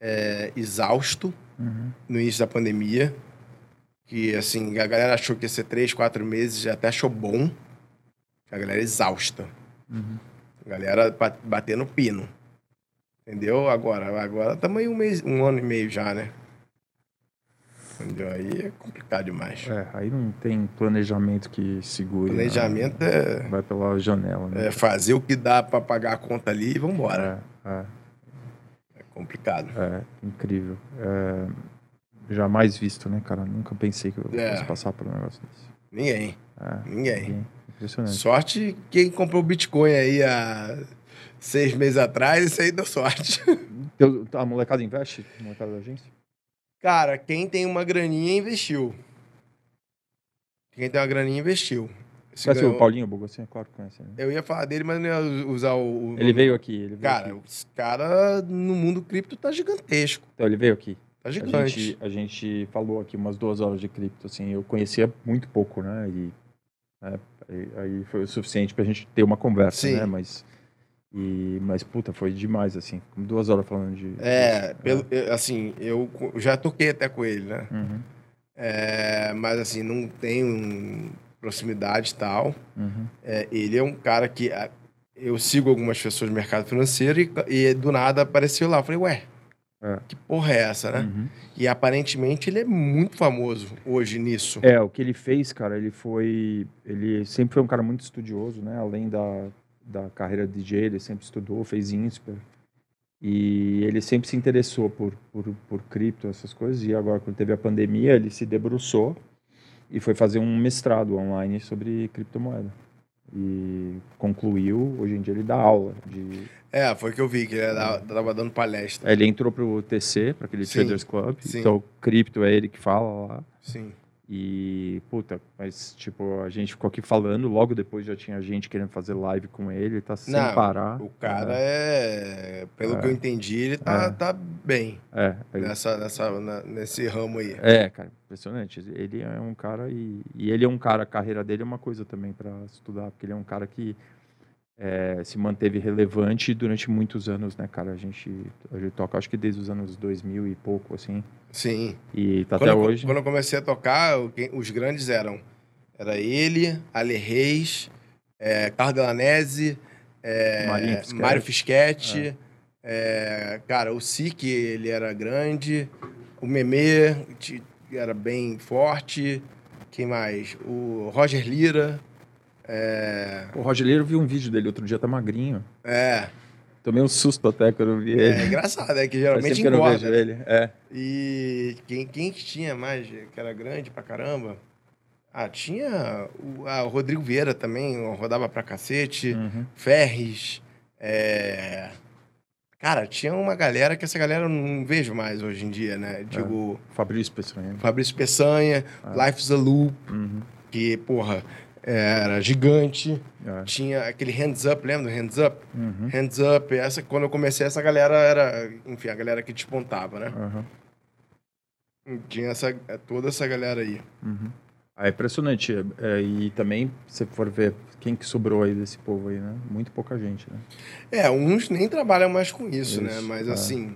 é, exausto Uhum. no início da pandemia. Que, assim, a galera achou que ia ser três, quatro meses, já até achou bom. A galera exausta. Uhum. A galera ba- batendo pino. Entendeu? Agora, agora estamos aí um, mês, um ano e meio já, né? Entendeu? Aí é complicado demais. É, aí não tem planejamento que segure. né? Planejamento é, Vai pela janela, né? é fazer o que dá pra pagar a conta ali e vambora. É, é, É complicado. é, incrível. É, jamais visto, né, cara? Nunca pensei que eu É. fosse passar por um negócio desse. Ninguém. É, Ninguém. Impressionante. Sorte quem comprou Bitcoin aí há seis meses atrás, isso aí deu sorte. Teu- a molecada investe? A molecada da agência? Cara, quem tem uma graninha investiu. Quem tem uma graninha investiu. Conhece ganhou- o Paulinho Bogossin? É claro que conhece. Né? Eu ia falar dele, mas não ia usar o. o- Ele veio aqui. Ele veio Cara, aqui. os cara no mundo cripto tá gigantesco. Então, ele veio aqui. Tá A gigante. gente, a gente falou aqui umas duas horas de cripto, assim, eu conhecia muito pouco, né? E né, aí- foi o suficiente pra gente ter uma conversa, Sim. né? Mas, e, mas, puta, foi demais, assim. Duas horas falando de. É, pelo, eu- assim, eu já toquei até com ele, né? Uhum, É, mas assim, não tenho proximidade e tal. uhum. É, ele é um cara que ah, eu sigo algumas pessoas do mercado financeiro e, e do nada apareceu lá. Eu falei, ué, É. que porra é essa, né? Uhum. E aparentemente ele é muito famoso hoje nisso. É, o que ele fez, cara, ele foi. Ele sempre foi um cara muito estudioso, né? Além da, da carreira de DJ, ele sempre estudou, fez INSPER. E ele sempre se interessou por, por, por cripto, essas coisas. E agora, quando teve a pandemia, ele se debruçou e foi fazer um mestrado online sobre criptomoeda. E concluiu, hoje em dia ele dá aula de É, foi o que eu vi, que ele era- tava dando palestra. Ele entrou pro TC, para aquele Sim, Traders Club. sim. Então, cripto é ele que fala lá. Sim. E, puta, mas, tipo, a gente ficou aqui falando, logo depois já tinha gente querendo fazer live com ele, tá sem Não, parar. O cara é. Pelo É. que eu entendi, ele tá, É. tá bem É, é, nessa, nessa, na- nesse ramo aí. é, cara, impressionante. Ele é um cara e, e ele é um cara, a carreira dele é uma coisa também para estudar, porque ele é um cara que é, se manteve relevante durante muitos anos, né, cara? A gente, a gente toca, acho que desde os anos 2000 e pouco, assim, Sim. e tá Quando, até eu, hoje. quando eu comecei a tocar, quem- os grandes eram. Era ele, Ale Reis, é, Carlos Delanese, é. Mário Fischetti. é, cara, o Sique, ele era grande. O Memê ti- era bem forte. Quem mais? O Roger Lira. É, O Rogério viu um vídeo dele outro dia, tá magrinho. é, Tomei um susto até quando eu vi é ele. engraçado, é que geralmente tempo que eu não engorda. vejo ele. É. E quem, quem que tinha mais, que era grande pra caramba? Ah, tinha o, ah, o Rodrigo Vieira também, rodava pra cacete. Uhum. Ferres. é, Cara, tinha uma galera que essa galera eu não vejo mais hoje em dia, né? Digo, Fabrício Peçanha. Fabrício Peçanha, Ah. Life's a Loop, Uhum. que, porra, era gigante. É. Tinha aquele Hands Up, lembra do Hands Up? Uhum. Hands Up, essa, quando eu comecei, essa galera era, enfim, a galera que despontava, né? Uhum. Tinha essa, toda essa galera aí. Uhum. Ah, é impressionante. É, e também, se for ver quem que sobrou aí desse povo aí, né? Muito pouca gente, né? É, uns nem trabalham mais com isso, né? Isso, Mas é. assim,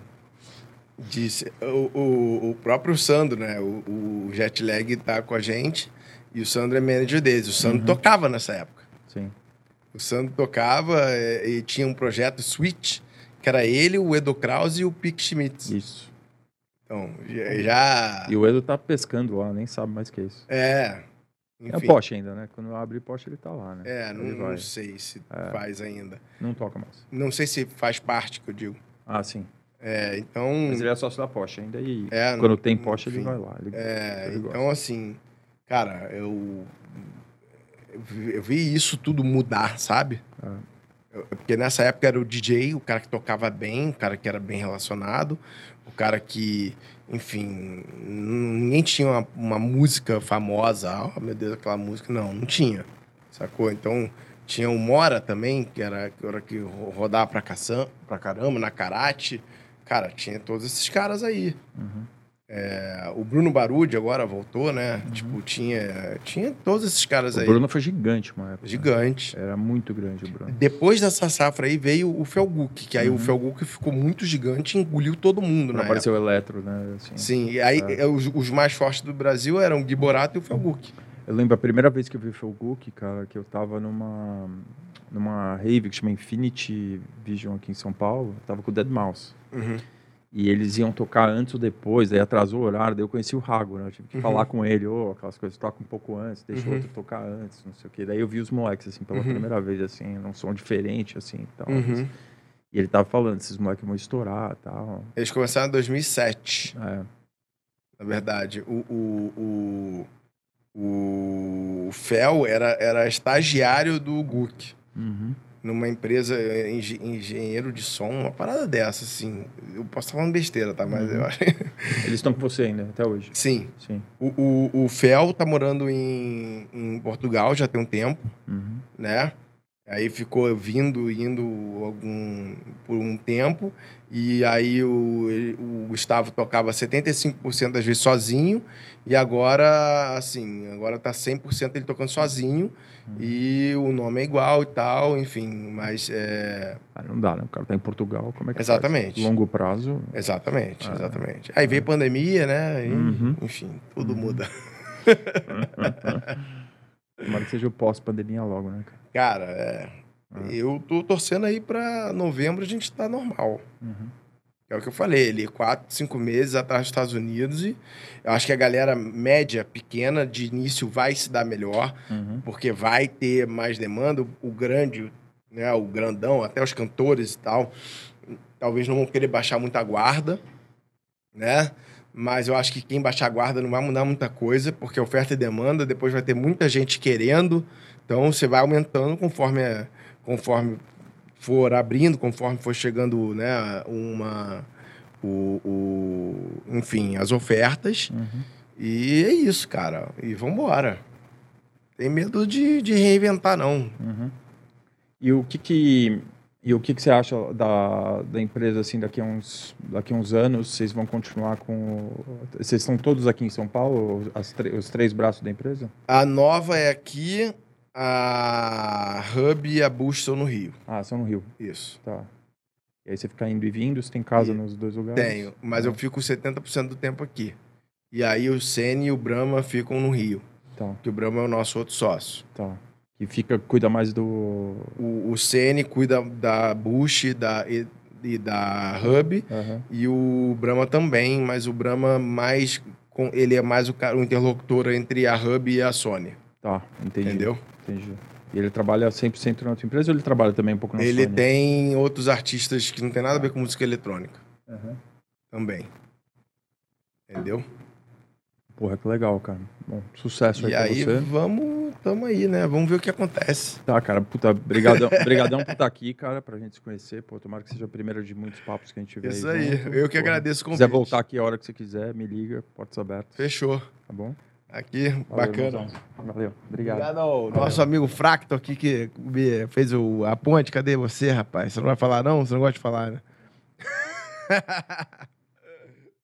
disse, o, o, o próprio Sandro, né? O, o Jetlag tá com a gente e o Sandro é manager deles. O Sandro Uhum. tocava nessa época. Sim. O Sandro tocava é, e tinha um projeto Switch, que era ele, o Edo Krause e o Pick Schmitz. Isso. Então, já... E o Edu tá pescando lá, nem sabe mais o que é isso. É, É o enfim. Porsche ainda, né? Quando abre Porsche, ele tá lá, né? É, Ele não, não sei se É. faz ainda. Não toca mais. Não sei se faz parte, que eu digo. Ah, sim. É, então... Mas ele é sócio da Porsche ainda e É, quando não- tem Porsche, ele enfim. vai lá. Ele, É, ele então assim, cara, eu, eu vi- isso tudo mudar, sabe? Ah. Eu- porque nessa época era o DJ, o cara que tocava bem, o cara que era bem relacionado, o cara que, enfim, ninguém tinha uma, uma música famosa, oh meu Deus, aquela música, não, não tinha, sacou? Então tinha o Mora também, que era, que era que ro- rodava pra, caçam, pra caramba, na Karate, cara, tinha todos esses caras aí. Uhum. É, o Bruno Barudi agora voltou, né? Tipo, tinha, tinha todos esses caras O aí. Bruno foi gigante uma época. né? Gigante. Era muito grande o Bruno. Depois dessa safra aí veio o Felguk, que aí Uhum. o Felguk ficou muito gigante e engoliu todo mundo, né? apareceu o Eletro, né? Assim. Sim, e aí É. os, os mais fortes do Brasil eram o Gui Borato e o Felguk. Eu lembro a primeira vez que eu vi o Cook, cara, que eu tava numa, numa rave que chama Infinity Vision aqui em São Paulo. Eu tava com o Dead Mouse. Uhum. E eles iam tocar antes ou depois, daí atrasou o horário, daí eu conheci o Rago, né? Eu tive que Uhum. falar com ele, ô, aquelas coisas, toca um pouco antes, deixa Uhum. o outro tocar antes, não sei o quê. Daí eu vi os moleques, assim, pela Uhum. primeira vez, assim, num som diferente, assim, e tal. Uhum. E ele tava falando, esses moleques vão estourar e tal. Eles começaram em 2007, É. na verdade. O, o, o, o Fel era, era estagiário do Guk. Uhum. Numa empresa engen- engenheiro de som, uma parada dessa, assim. Eu posso estar falando besteira, tá? Mas Uhum. eu acho. Eles estão com você ainda, até hoje. Sim. Sim. O, o, o Fel tá morando em, em Portugal já tem um tempo, Uhum. né? Aí ficou vindo, indo algum, por um tempo. E aí o, o Gustavo tocava 75% das vezes sozinho. E agora, assim, agora tá 100% ele tocando sozinho. E o nome é igual e tal, enfim. Mas é, Ah, não dá, né? O cara tá em Portugal, como é que Exatamente. faz? Longo prazo. Exatamente, Ah. exatamente. Aí veio pandemia, né? E, Uhum. Enfim, tudo Uhum. muda. Tomara que seja o pós-pandemia logo, né, cara? Cara, é, Ah. eu tô torcendo aí pra novembro a gente tá normal. Uhum. É o que eu falei, ele quatro, cinco meses atrás dos Estados Unidos e eu acho que a galera média, pequena, de início vai se dar melhor, Uhum. porque vai ter mais demanda. O- O grande, né, o grandão, até os cantores e tal, talvez não vão querer baixar muita guarda, né? Mas eu acho que quem baixar a guarda não vai mudar muita coisa, porque oferta e demanda, depois vai ter muita gente querendo, então você vai aumentando conforme, conforme for abrindo, conforme for chegando, né, uma... O, o- enfim, as ofertas. Uhum. E é isso, cara. E vambora. Tem medo de, de reinventar, não. Uhum. E o que que e o que que você acha da, da empresa assim daqui a uns daqui a uns anos vocês vão continuar com vocês estão todos aqui em São Paulo os três braços da empresa? A nova é aqui, a Hub e a Bush são no Rio. Ah, são no Rio, Isso. tá. E aí você fica indo e vindo, você tem casa E- nos dois lugares? Tenho, mas eu fico 70% do tempo aqui. E aí o Sene e o Brahma ficam no Rio, Tá, que o Brahma é o nosso outro sócio. tá. E fica cuida mais do O, o Sene cuida da Bush da, e, e da Hub, Aham. e o Brahma também, mas o Brahma mais... com- Ele é mais o, o interlocutor entre a Hub e a Sony, Tá, entendi. entendeu? Entendi. E ele trabalha 100% na tua empresa ou ele trabalha também um pouco na Ele Sony? tem outros artistas que não tem nada a ver com música eletrônica Aham. também. Entendeu? Porra, que legal, cara. Bom, sucesso aí E pra aí, você. vamos, tamo aí, né? Vamos ver o que acontece. Tá, cara, puta, brigadão, brigadão por estar aqui, cara, pra gente se conhecer. Pô, tomara que seja a primeira de muitos papos que a gente tiver Isso aí. junto. Eu que Porra, agradeço o Se convite. quiser voltar aqui a hora que você quiser, me liga, portas abertas, Fechou. tá bom? Aqui, Valeu, bacana. Valeu, obrigado. Obrigado ao nosso amigo Fracto aqui que fez o, a ponte. Cadê você, rapaz? Você não vai falar, não? Você não gosta de falar, né?